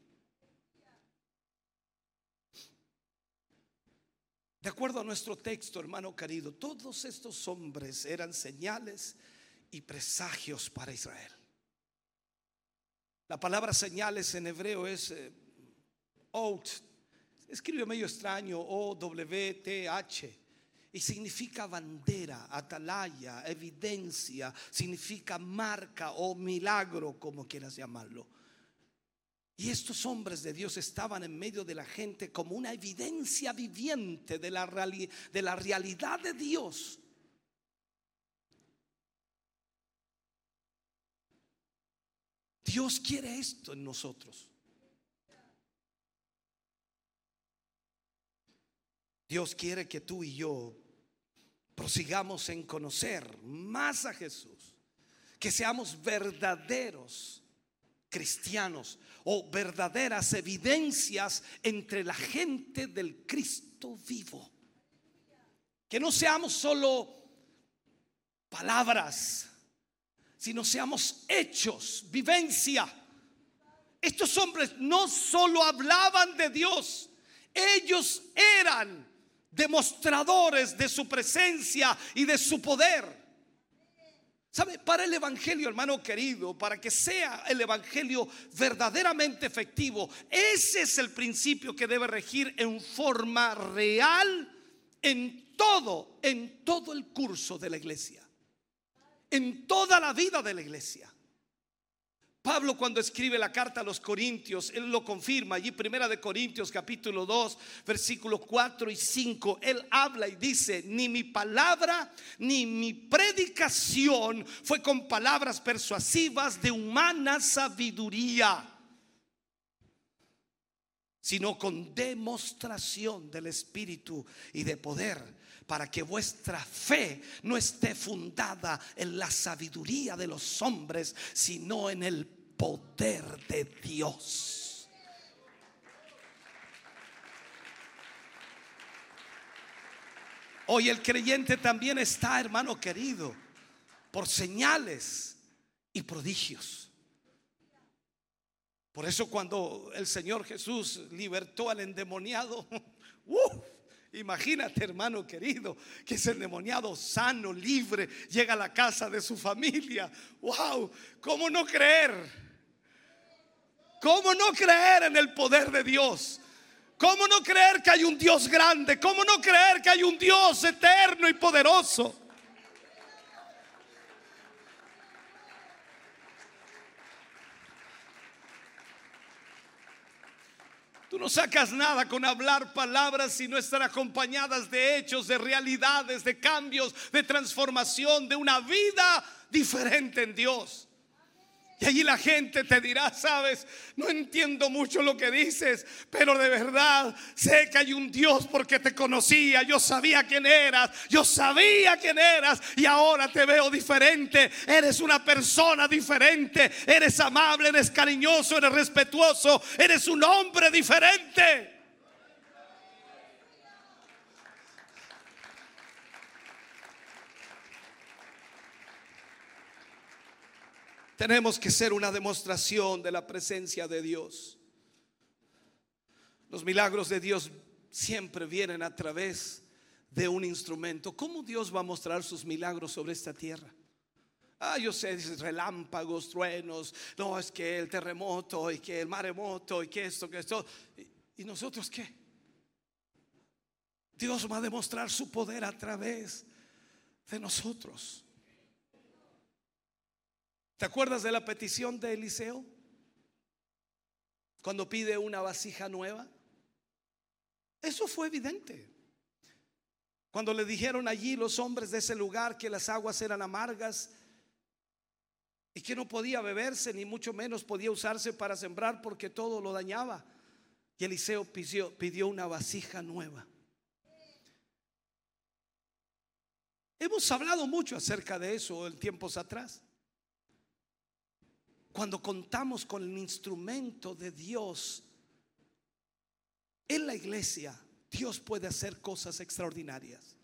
Speaker 1: De acuerdo a nuestro texto, hermano querido, todos estos hombres eran señales y presagios para Israel. La palabra señales en hebreo es eh, out, escribe medio extraño, O-W-T-H, y significa bandera, atalaya, evidencia, significa marca o milagro, como quieras llamarlo. Y estos hombres de Dios estaban en medio de la gente como una evidencia viviente de la, de la realidad de Dios. Dios quiere esto en nosotros. Dios quiere que tú y yo prosigamos en conocer más a Jesús, que seamos verdaderos cristianos o verdaderas evidencias entre la gente del Cristo vivo. Que no seamos solo palabras, sino seamos hechos, vivencia. Estos hombres no solo hablaban de Dios, ellos eran demostradores de su presencia y de su poder. ¿Sabe? Para el Evangelio, hermano querido, para que sea el Evangelio verdaderamente efectivo, ese es el principio que debe regir en forma real en todo, en todo el curso de la iglesia, en toda la vida de la iglesia. Pablo cuando escribe la carta a los Corintios, él lo confirma allí, primera de Corintios capítulo 2, versículos 4 y 5, él habla y dice, ni mi palabra ni mi predicación fue con palabras persuasivas de humana sabiduría, sino con demostración del Espíritu y de poder para que vuestra fe no esté fundada en la sabiduría de los hombres, sino en el poder de Dios. Hoy el creyente también está, hermano querido, por señales y prodigios. Por eso cuando el Señor Jesús libertó al endemoniado, ¡uh! Imagínate, hermano querido, que ese endemoniado sano, libre, llega a la casa de su familia. ¡Wow! ¿Cómo no creer? ¿Cómo no creer en el poder de Dios? ¿Cómo no creer que hay un Dios grande? ¿Cómo no creer que hay un Dios eterno y poderoso? Tú no sacas nada con hablar palabras si no están acompañadas de hechos, de realidades, de cambios, de transformación, de una vida diferente en Dios. Y allí la gente te dirá, sabes, no entiendo mucho lo que dices, pero de verdad sé que hay un Dios porque te conocía, yo sabía quién eras, yo sabía quién eras y ahora te veo diferente, eres una persona diferente, eres amable, eres cariñoso, eres respetuoso, eres un hombre diferente. Tenemos que ser una demostración de la presencia de Dios. Los milagros de Dios siempre vienen a través de un instrumento. ¿Cómo Dios va a mostrar sus milagros sobre esta tierra? Ah, yo sé, relámpagos, truenos, no, es que el terremoto y que el maremoto y que esto, que esto. ¿Y, y nosotros qué? Dios va a demostrar su poder a través de nosotros. ¿Te acuerdas de la petición de Eliseo? Cuando pide una vasija nueva. Eso fue evidente. Cuando le dijeron allí los hombres de ese lugar que las aguas eran amargas y que no podía beberse, ni mucho menos podía usarse para sembrar porque todo lo dañaba. Y Eliseo pidió, pidió una vasija nueva. Hemos hablado mucho acerca de eso en tiempos atrás. Cuando contamos con el instrumento de Dios en la iglesia, Dios puede hacer cosas extraordinarias.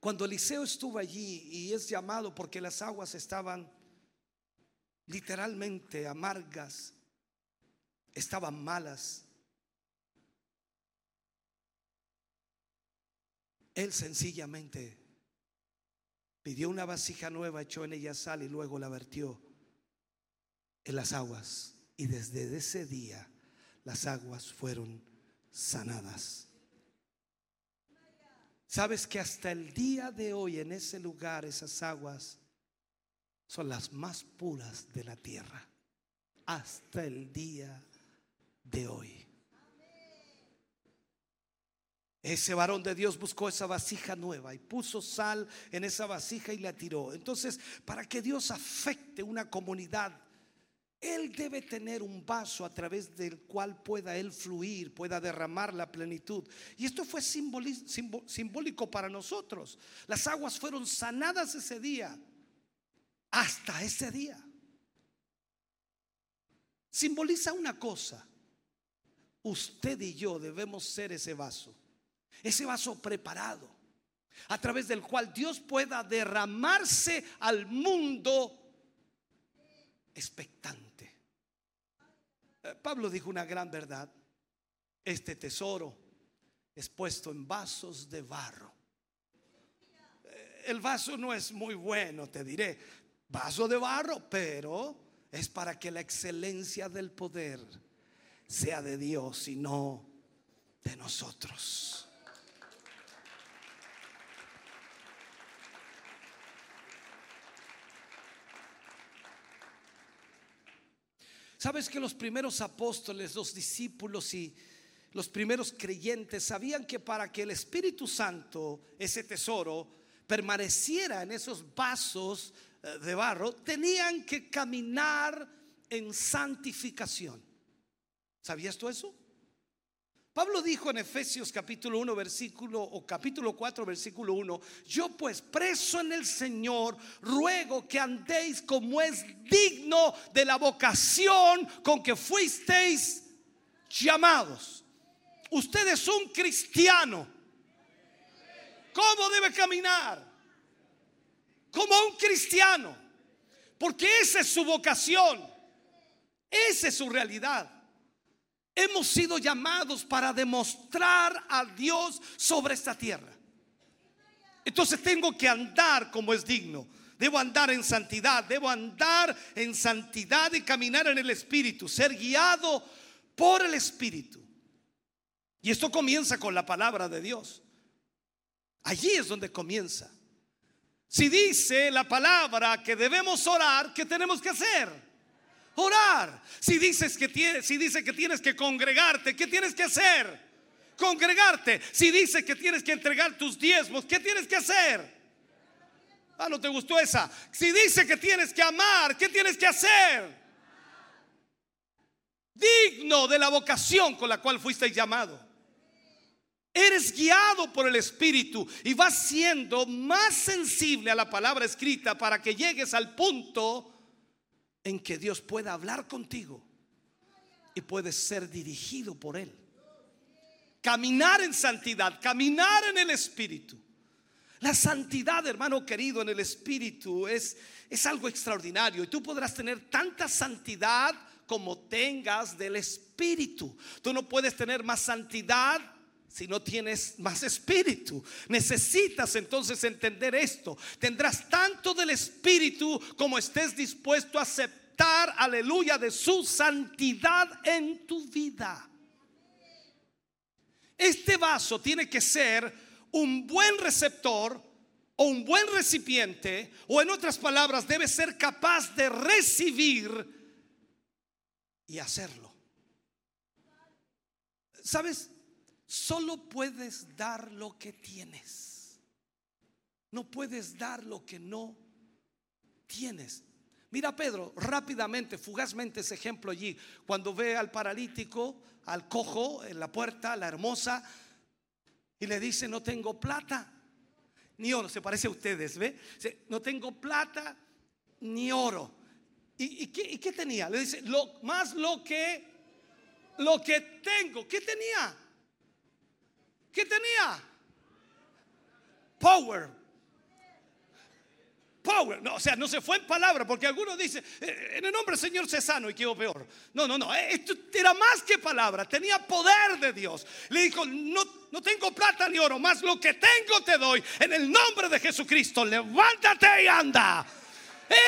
Speaker 1: Cuando Eliseo estuvo allí y es llamado porque las aguas estaban literalmente amargas, estaban malas, él sencillamente pidió una vasija nueva, echó en ella sal y luego la vertió en las aguas. Y desde ese día las aguas fueron sanadas. Sabes que hasta el día de hoy en ese lugar esas aguas son las más puras de la tierra. Hasta el día de hoy. Ese varón de Dios buscó esa vasija nueva y puso sal en esa vasija y la tiró. Entonces, para que Dios afecte una comunidad, él debe tener un vaso a través del cual pueda Él fluir, pueda derramar la plenitud. Y esto fue simbólico para nosotros. Las aguas fueron sanadas ese día, hasta ese día. Simboliza una cosa. Usted y yo debemos ser ese vaso, ese vaso preparado, a través del cual Dios pueda derramarse al mundo expectante. Eh, Pablo dijo una gran verdad. Este tesoro es puesto en vasos de barro. Eh, el vaso no es muy bueno, te diré. Vaso de barro, pero es para que la excelencia del poder sea de Dios y no de nosotros. Sabes que los primeros apóstoles, los discípulos y los primeros creyentes sabían que para que el Espíritu Santo, ese tesoro, permaneciera en esos vasos eh, de barro, tenían que caminar en santificación. ¿Sabías tú eso? Pablo dijo en Efesios capítulo 1 versículo o capítulo 4 versículo 1, yo pues preso en el Señor ruego que andéis como es digno de la vocación con que fuisteis llamados. Usted es un cristiano. ¿Cómo debe caminar? Como un cristiano. Porque esa es su vocación. Esa es su realidad. Hemos sido llamados para demostrar a Dios sobre esta tierra. Entonces tengo que andar como es digno. Debo andar en santidad, debo andar en santidad y caminar en el Espíritu, ser guiado por el Espíritu. Y esto comienza con la palabra de Dios. Allí es donde comienza. Si dice la palabra que debemos orar, ¿qué tenemos que hacer? Orar. Si dices que tienes, si dice que tienes que congregarte, ¿qué tienes que hacer? Congregarte. Si dice que tienes que entregar tus diezmos, ¿qué tienes que hacer? Ah, no te gustó esa. Si dice que tienes que amar, ¿qué tienes que hacer? Digno de la vocación con la cual fuiste llamado. Eres guiado por el Espíritu y vas siendo más sensible a la palabra escrita para que llegues al punto en que Dios pueda hablar contigo y puedes ser dirigido por Él. Caminar en santidad, caminar en el Espíritu. La santidad, hermano querido, en el Espíritu es, es algo extraordinario. Y tú podrás tener tanta santidad como tengas del Espíritu. Tú no puedes tener más santidad si no tienes más espíritu. Necesitas entonces entender esto. Tendrás tanto del espíritu como estés dispuesto a aceptar, aleluya, de su santidad en tu vida. Este vaso tiene que ser un buen receptor o un buen recipiente, o en otras palabras, debe ser capaz de recibir y hacerlo. ¿Sabes? Solo puedes dar lo que tienes. No puedes dar lo que no tienes. Mira Pedro, rápidamente, fugazmente ese ejemplo allí, cuando ve al paralítico, al cojo en la puerta, la hermosa, y le dice, no tengo plata ni oro, se parece a ustedes, ¿ve? No tengo plata ni oro. ¿Y, qué, tenía? Le dice, lo, más lo que, lo que tengo. ¿Qué tenía? ¿Qué tenía? Power. Power. No, o sea, no se fue en palabra, porque algunos dicen, eh, en el nombre del Señor se sano y quedó peor. No, no, no. Eh, esto era más que palabra, tenía poder de Dios. Le dijo, no, no tengo plata ni oro, más lo que tengo te doy. En el nombre de Jesucristo, levántate y anda.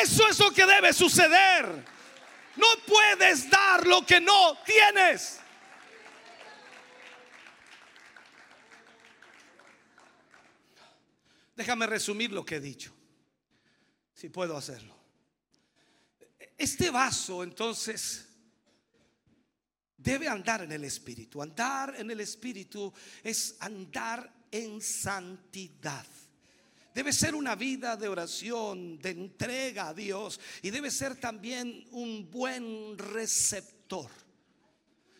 Speaker 1: Eso es lo que debe suceder. No puedes dar lo que no tienes. Déjame resumir lo que he dicho, si puedo hacerlo. Este vaso entonces debe andar en el Espíritu. Andar en el Espíritu es andar en santidad. Debe ser una vida de oración, de entrega a Dios y debe ser también un buen receptor.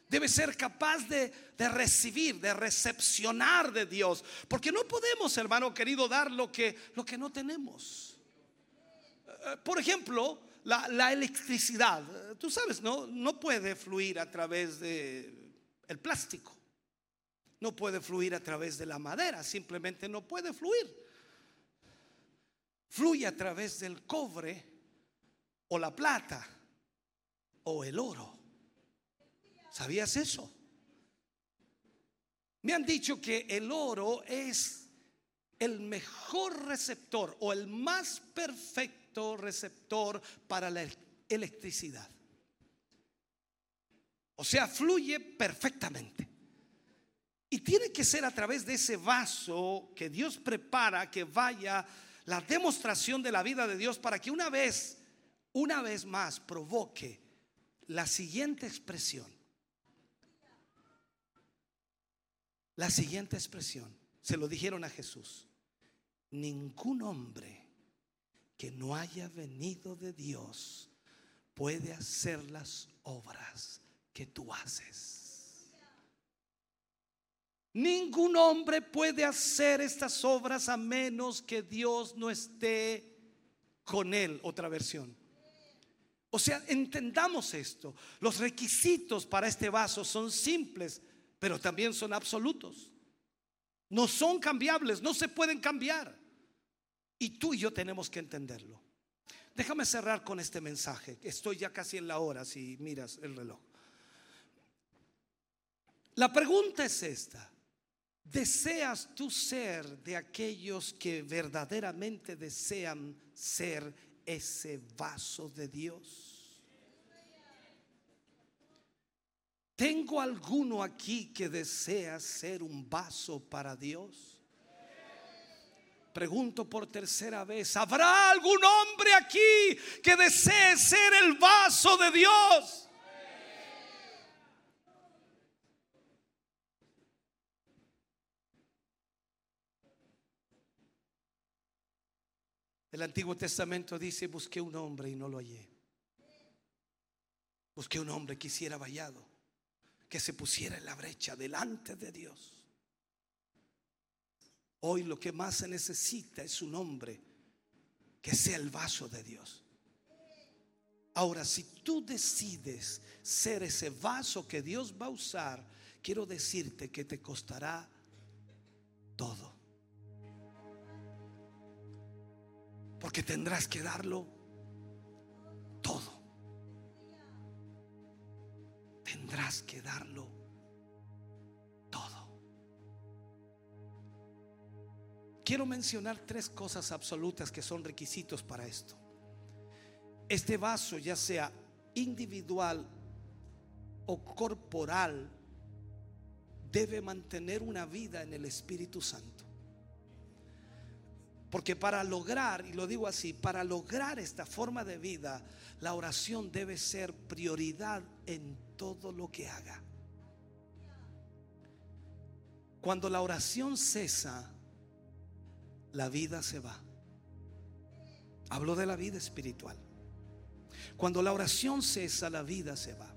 Speaker 1: Debe ser capaz de, recibir, de recepcionar de Dios. Porque no podemos, hermano querido, dar lo que, lo que no tenemos. Eh, por ejemplo, la, electricidad. Tú sabes, ¿no? No puede fluir a través de el plástico. No puede fluir a través de la madera. Simplemente no puede fluir. Fluye a través del cobre o la plata o el oro. ¿Sabías eso? Me han dicho que el oro es el mejor receptor o el más perfecto receptor para la electricidad. O sea, fluye perfectamente. Y tiene que ser a través de ese vaso que Dios prepara que vaya la demostración de la vida de Dios para que una vez, una vez más provoque la siguiente expresión. La siguiente expresión. Se lo dijeron a Jesús. Ningún hombre que no haya venido de Dios puede hacer las obras que tú haces. Ningún hombre puede hacer estas obras a menos que Dios no esté con él. Otra versión. O sea, entendamos esto. Los requisitos para este vaso son simples pero también son absolutos. No son cambiables, no se pueden cambiar. Y tú y yo tenemos que entenderlo. Déjame cerrar con este mensaje. Estoy ya casi en la hora si miras el reloj. La pregunta es esta. ¿Deseas tú ser de aquellos que verdaderamente desean ser ese vaso de Dios? ¿Tengo alguno aquí que desea ser un vaso para Dios? Pregunto por tercera vez, ¿habrá algún hombre aquí que desee ser el vaso de Dios? El Antiguo Testamento dice, busqué un hombre y no lo hallé. Busqué un hombre que hiciera vallado que se pusiera en la brecha delante de Dios. Hoy lo que más se necesita es un hombre que sea el vaso de Dios. Ahora, si tú decides ser ese vaso que Dios va a usar, quiero decirte que te costará todo. Porque tendrás que darlo todo. Tendrás que darlo todo. Quiero mencionar tres cosas absolutas que son requisitos para esto. Este vaso, ya sea individual o corporal, debe mantener una vida en el Espíritu Santo. Porque para lograr, y lo digo así, para lograr esta forma de vida, la oración debe ser prioridad en todo lo que haga. Cuando la oración cesa, la vida se va. Hablo de la vida espiritual. Cuando la oración cesa, la vida se va.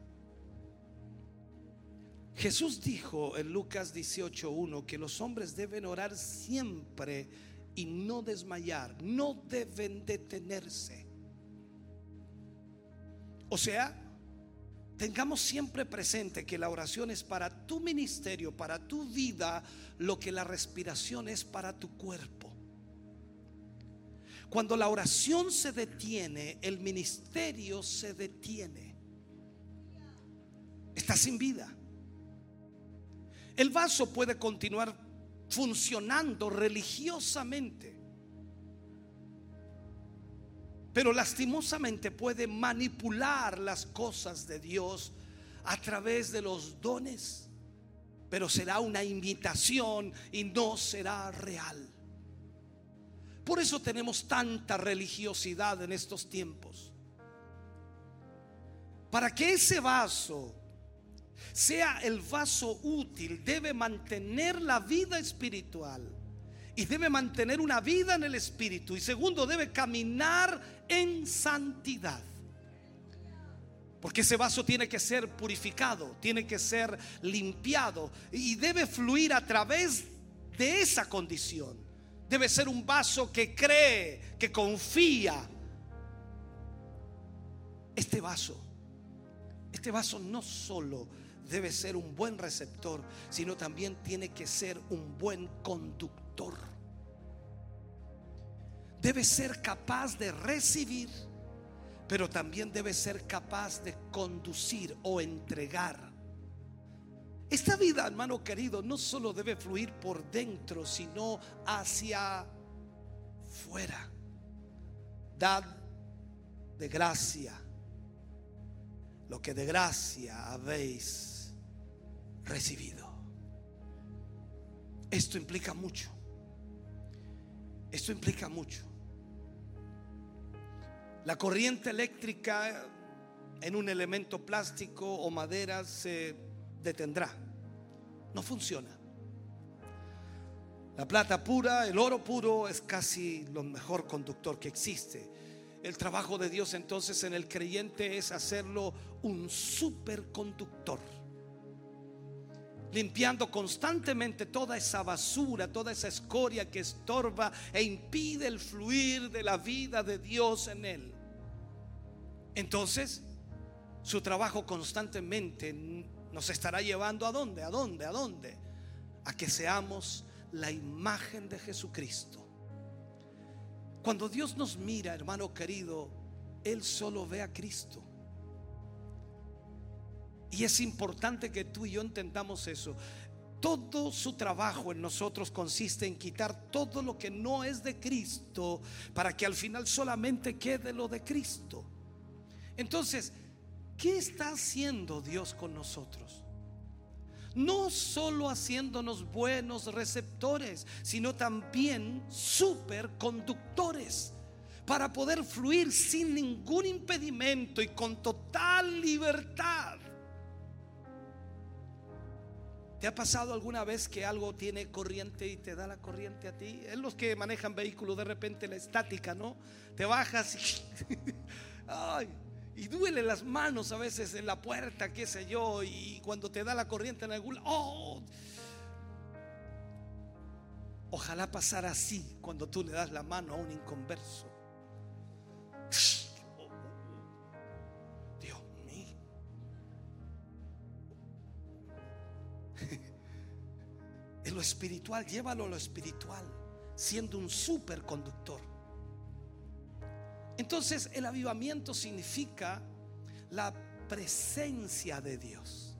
Speaker 1: Jesús dijo en Lucas 18.1 que los hombres deben orar siempre y no desmayar, no deben detenerse. O sea, tengamos siempre presente que la oración es para tu ministerio, para tu vida, lo que la respiración es para tu cuerpo. Cuando la oración se detiene, el ministerio se detiene. Está sin vida. El vaso puede continuar funcionando religiosamente, pero lastimosamente puede manipular las cosas de Dios a través de los dones, pero será una imitación y no será real. Por eso tenemos tanta religiosidad en estos tiempos. Para que ese vaso sea el vaso útil, debe mantener la vida espiritual y debe mantener una vida en el espíritu. Y segundo, debe caminar en santidad. Porque ese vaso tiene que ser purificado, tiene que ser limpiado y debe fluir a través de esa condición. Debe ser un vaso que cree, que confía. Este vaso, este vaso no solo debe ser un buen receptor, sino también tiene que ser un buen conductor. Debe ser capaz de recibir, pero también debe ser capaz de conducir o entregar. Esta vida, hermano querido, no solo debe fluir por dentro, sino hacia fuera. Dad de gracia lo que de gracia habéis recibido. Esto implica mucho. Esto implica mucho. La corriente eléctrica en un elemento plástico o madera se detendrá. No funciona. La plata pura, el oro puro es casi lo mejor conductor que existe. El trabajo de Dios entonces en el creyente es hacerlo un superconductor limpiando constantemente toda esa basura, toda esa escoria que estorba e impide el fluir de la vida de Dios en él. Entonces, su trabajo constantemente nos estará llevando a dónde, a dónde, a dónde, a que seamos la imagen de Jesucristo. Cuando Dios nos mira, hermano querido, Él solo ve a Cristo. Y es importante que tú y yo entendamos eso. Todo su trabajo en nosotros consiste en quitar todo lo que no es de Cristo para que al final solamente quede lo de Cristo. Entonces, ¿qué está haciendo Dios con nosotros? No solo haciéndonos buenos receptores, sino también superconductores para poder fluir sin ningún impedimento y con total libertad ¿Te ha pasado alguna vez que algo tiene corriente y te da la corriente a ti? Es los que manejan vehículos de repente la estática, ¿no? Te bajas y, y duele las manos a veces en la puerta, qué sé yo, y cuando te da la corriente en algún oh. Ojalá pasara así cuando tú le das la mano a un inconverso. Lo espiritual, llévalo a lo espiritual, siendo un superconductor. Entonces el avivamiento significa la presencia de Dios.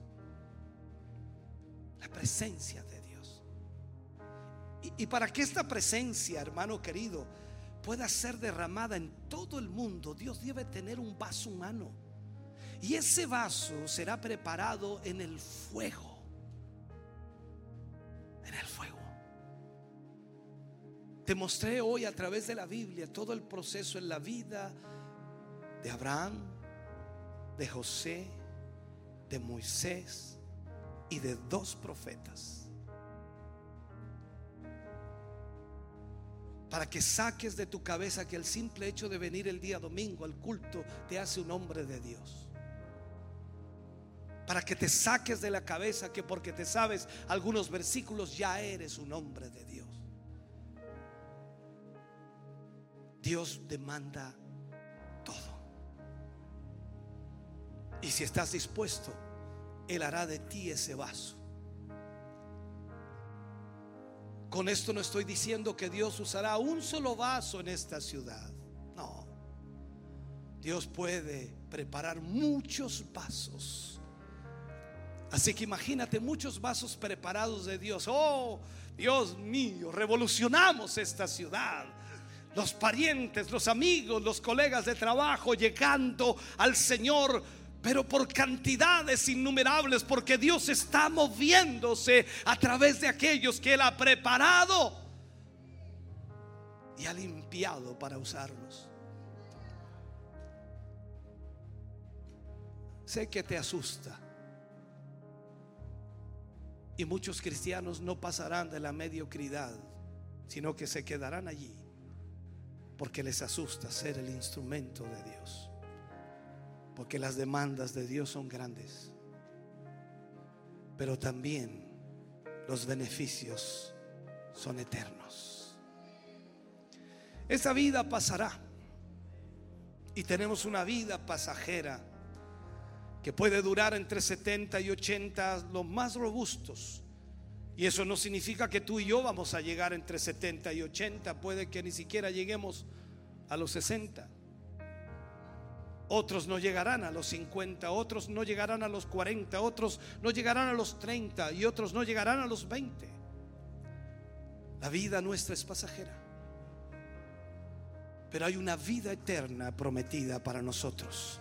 Speaker 1: La presencia de Dios. Y, para que esta presencia, hermano querido, pueda ser derramada en todo el mundo, Dios debe tener un vaso humano. Y ese vaso será preparado en el fuego. En el fuego. Te mostré hoy a través de la Biblia todo el proceso en la vida de Abraham, de José, de Moisés y de dos profetas. Para que saques de tu cabeza que el simple hecho de venir el día domingo al culto te hace un hombre de Dios. Para que te saques de la cabeza que porque te sabes algunos versículos ya eres un hombre de Dios. Dios demanda todo. Y si estás dispuesto, Él hará de ti ese vaso. Con esto no estoy diciendo que Dios usará un solo vaso en esta ciudad. No. Dios puede preparar muchos vasos. Así que imagínate muchos vasos preparados de Dios. Oh, Dios mío, revolucionamos esta ciudad los parientes, los amigos, los colegas de trabajo llegando al Señor, pero por cantidades innumerables, porque Dios está moviéndose a través de aquellos que Él ha preparado y ha limpiado para usarlos. Sé que te asusta. Y muchos cristianos no pasarán de la mediocridad, sino que se quedarán allí porque les asusta ser el instrumento de Dios. Porque las demandas de Dios son grandes. Pero también los beneficios son eternos. Esa vida pasará. Y tenemos una vida pasajera que puede durar entre 70 y 80 los más robustos. Y eso no significa que tú y yo vamos a llegar entre 70 y 80, puede que ni siquiera lleguemos a los 60. Otros no llegarán a los 50, otros no llegarán a los 40, otros no llegarán a los 30 y otros no llegarán a los 20. La vida nuestra es pasajera. Pero hay una vida eterna prometida para nosotros.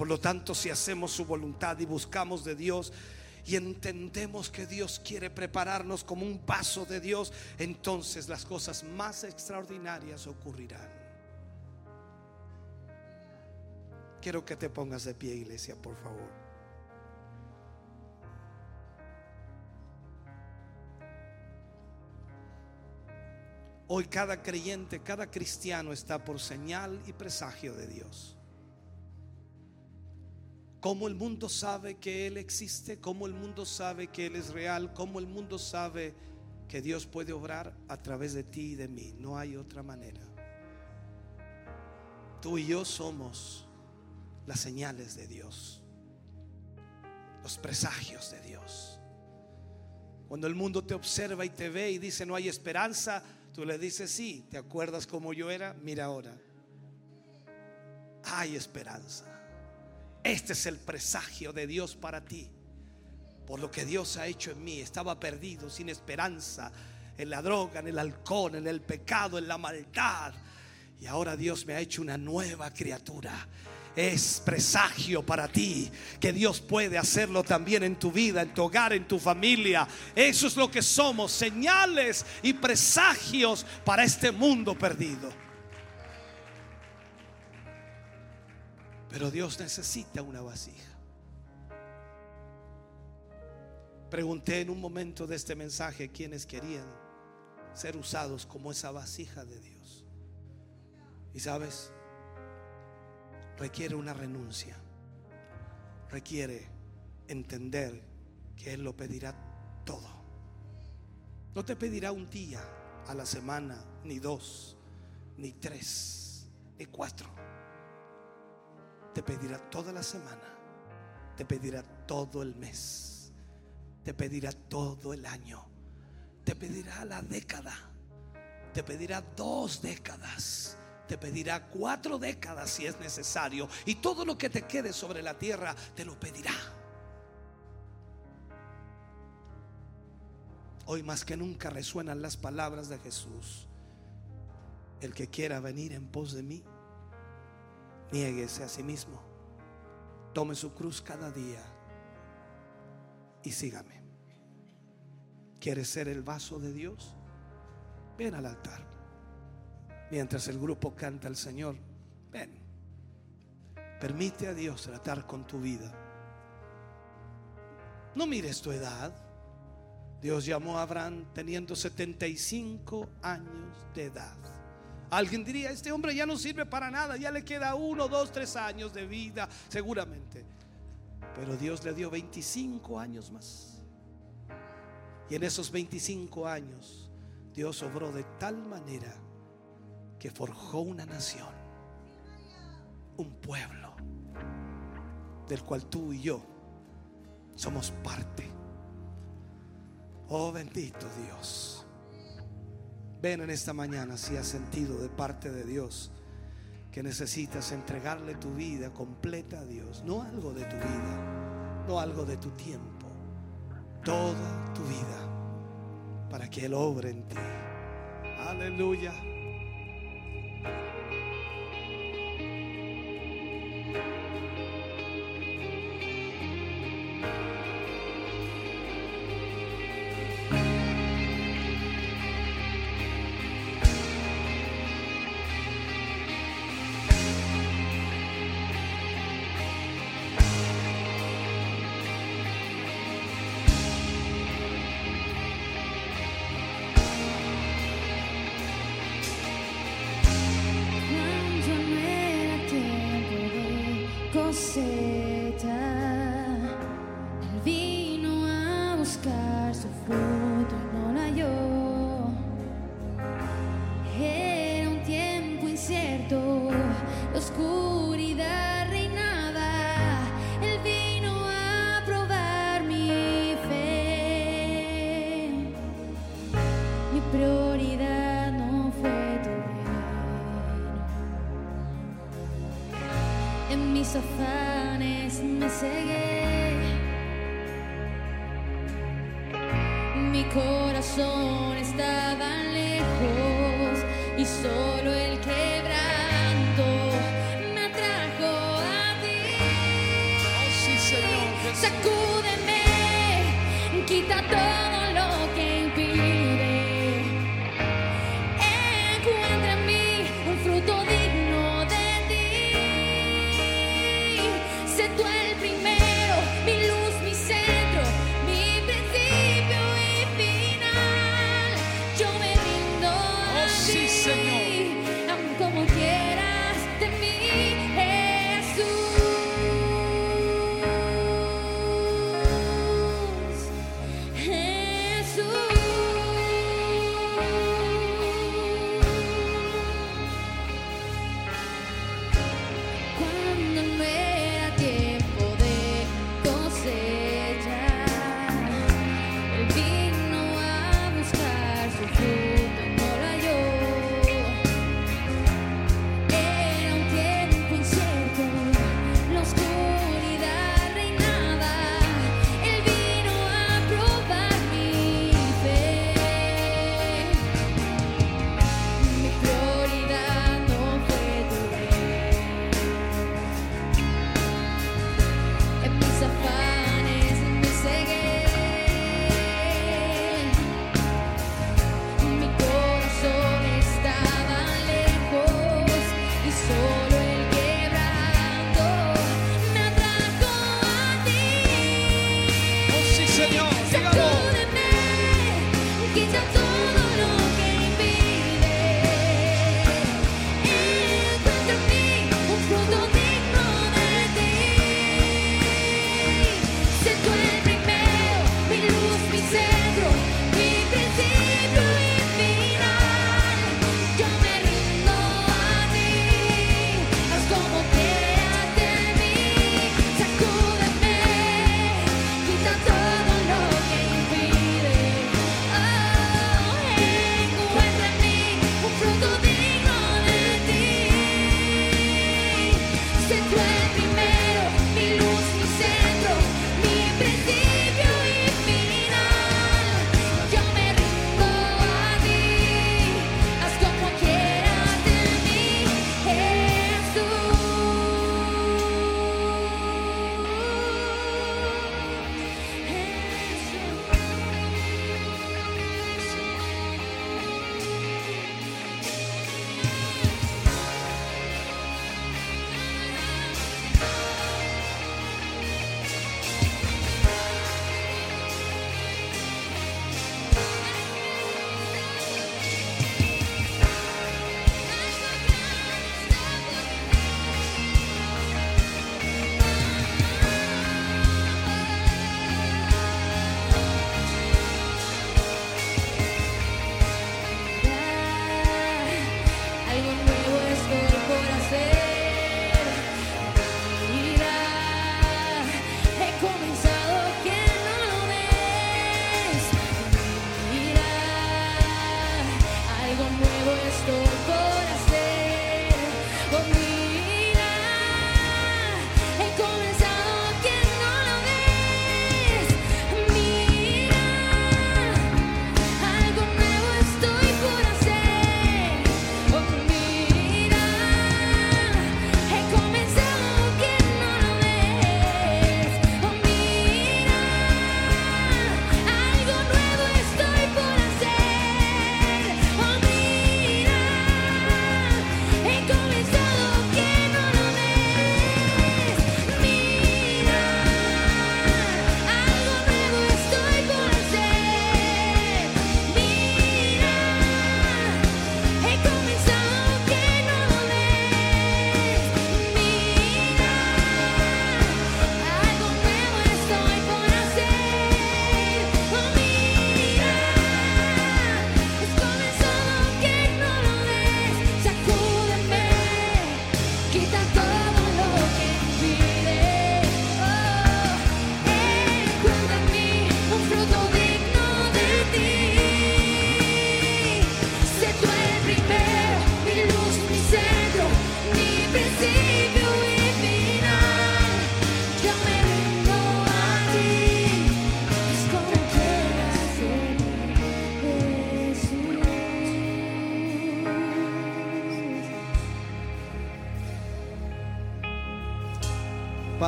Speaker 1: Por lo tanto, si hacemos su voluntad y buscamos de Dios, y entendemos que Dios quiere prepararnos como un paso de Dios, entonces las cosas más extraordinarias ocurrirán. Quiero que te pongas de pie, iglesia, por favor. Hoy cada creyente, cada cristiano está por señal y presagio de Dios. Cómo el mundo sabe que Él existe, cómo el mundo sabe que Él es real, cómo el mundo sabe que Dios puede obrar a través de ti y de mí. No hay otra manera. Tú y yo somos las señales de Dios, los presagios de Dios. Cuando el mundo te observa y te ve y dice no hay esperanza, tú le dices sí, ¿te acuerdas cómo yo era? Mira ahora, hay esperanza. Este es el presagio de Dios para ti. Por lo que Dios ha hecho en mí. Estaba perdido, sin esperanza, en la droga, en el alcohol, en el pecado, en la maldad. Y ahora Dios me ha hecho una nueva criatura. Es presagio para ti que Dios puede hacerlo también en tu vida, en tu hogar, en tu familia. Eso es lo que somos, señales y presagios para este mundo perdido. Pero Dios necesita una vasija. Pregunté en un momento de este mensaje quienes querían ser usados como esa vasija de Dios. Y sabes, requiere una renuncia. Requiere entender que Él lo pedirá todo. No te pedirá un día a la semana, ni dos, ni tres, ni cuatro te pedirá toda la semana, te pedirá todo el mes, te pedirá todo el año, te pedirá la década,
Speaker 2: te pedirá dos décadas, te pedirá cuatro décadas si es necesario, y todo lo que te quede sobre la tierra te lo pedirá. Hoy más que nunca resuenan las palabras de Jesús. El que quiera venir en pos de mí, niéguese a sí mismo, tome su cruz cada día y sígame. ¿Quieres ser el vaso de Dios? Ven al altar. Mientras el grupo canta al Señor, ven. Permite a Dios tratar con tu vida. No mires tu edad. Dios llamó a Abraham teniendo 75 años de edad. Alguien diría, este hombre ya no sirve para nada, ya le queda uno, dos, tres años de vida, seguramente. Pero Dios le dio 25 años más. Y en esos 25 años, Dios obró de tal manera que forjó una nación, un pueblo, del cual tú y yo somos parte. Oh bendito Dios. Ven en esta mañana si has sentido de parte de Dios que necesitas entregarle tu vida completa a Dios, no algo de tu vida, no algo de tu tiempo, toda tu vida, para que Él obre en ti. Aleluya. los afanes me cegué. Mi corazón estaba lejos y solo el quebranto me atrajo a ti. Sacúdeme, quita todo.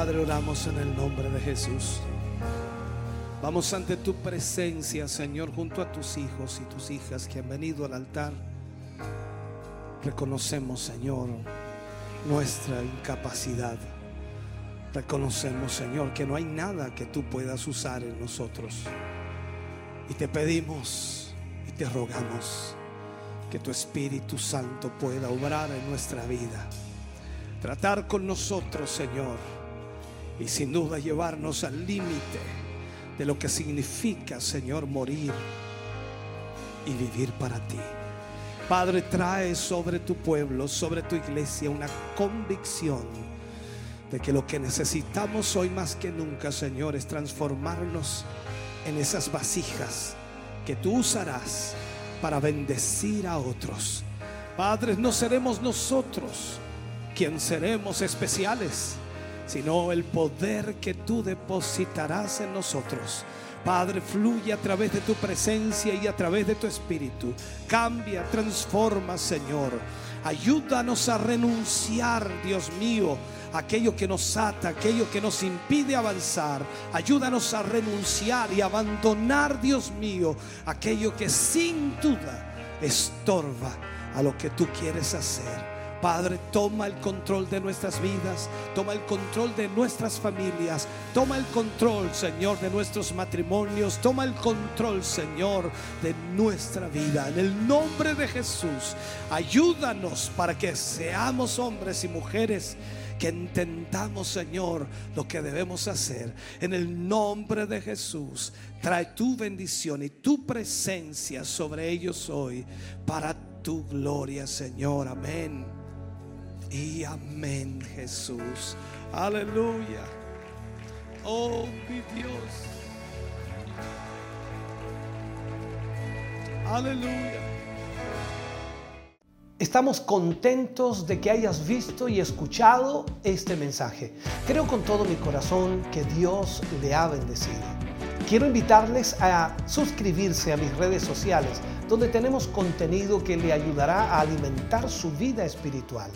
Speaker 1: Padre, oramos en el nombre de Jesús. Vamos ante tu presencia, Señor, junto a tus hijos y tus hijas que han venido al altar. Reconocemos, Señor, nuestra incapacidad. Reconocemos, Señor, que no hay nada que tú puedas usar en nosotros. Y te pedimos y te rogamos que tu Espíritu Santo pueda obrar en nuestra vida. Tratar con nosotros, Señor. Y sin duda llevarnos al límite de lo que significa, Señor, morir y vivir para ti. Padre, trae sobre tu pueblo, sobre tu iglesia, una convicción de que lo que necesitamos hoy más que nunca, Señor, es transformarnos en esas vasijas que tú usarás para bendecir a otros. Padres, no seremos nosotros quien seremos especiales sino el poder que tú depositarás en nosotros. Padre, fluye a través de tu presencia y a través de tu espíritu. Cambia, transforma, Señor. Ayúdanos a renunciar, Dios mío, aquello que nos ata, aquello que nos impide avanzar. Ayúdanos a renunciar y abandonar, Dios mío, aquello que sin duda estorba a lo que tú quieres hacer. Padre, toma el control de nuestras vidas, toma el control de nuestras familias, toma el control, Señor, de nuestros matrimonios, toma el control, Señor, de nuestra vida. En el nombre de Jesús, ayúdanos para que seamos hombres y mujeres que entendamos, Señor, lo que debemos hacer. En el nombre de Jesús, trae tu bendición y tu presencia sobre ellos hoy para tu gloria, Señor. Amén y amén, Jesús. Aleluya. Oh, mi Dios. Aleluya.
Speaker 3: Estamos contentos de que hayas visto y escuchado este mensaje. Creo con todo mi corazón que Dios le ha bendecido. Quiero invitarles a suscribirse a mis redes sociales, donde tenemos contenido que le ayudará a alimentar su vida espiritual.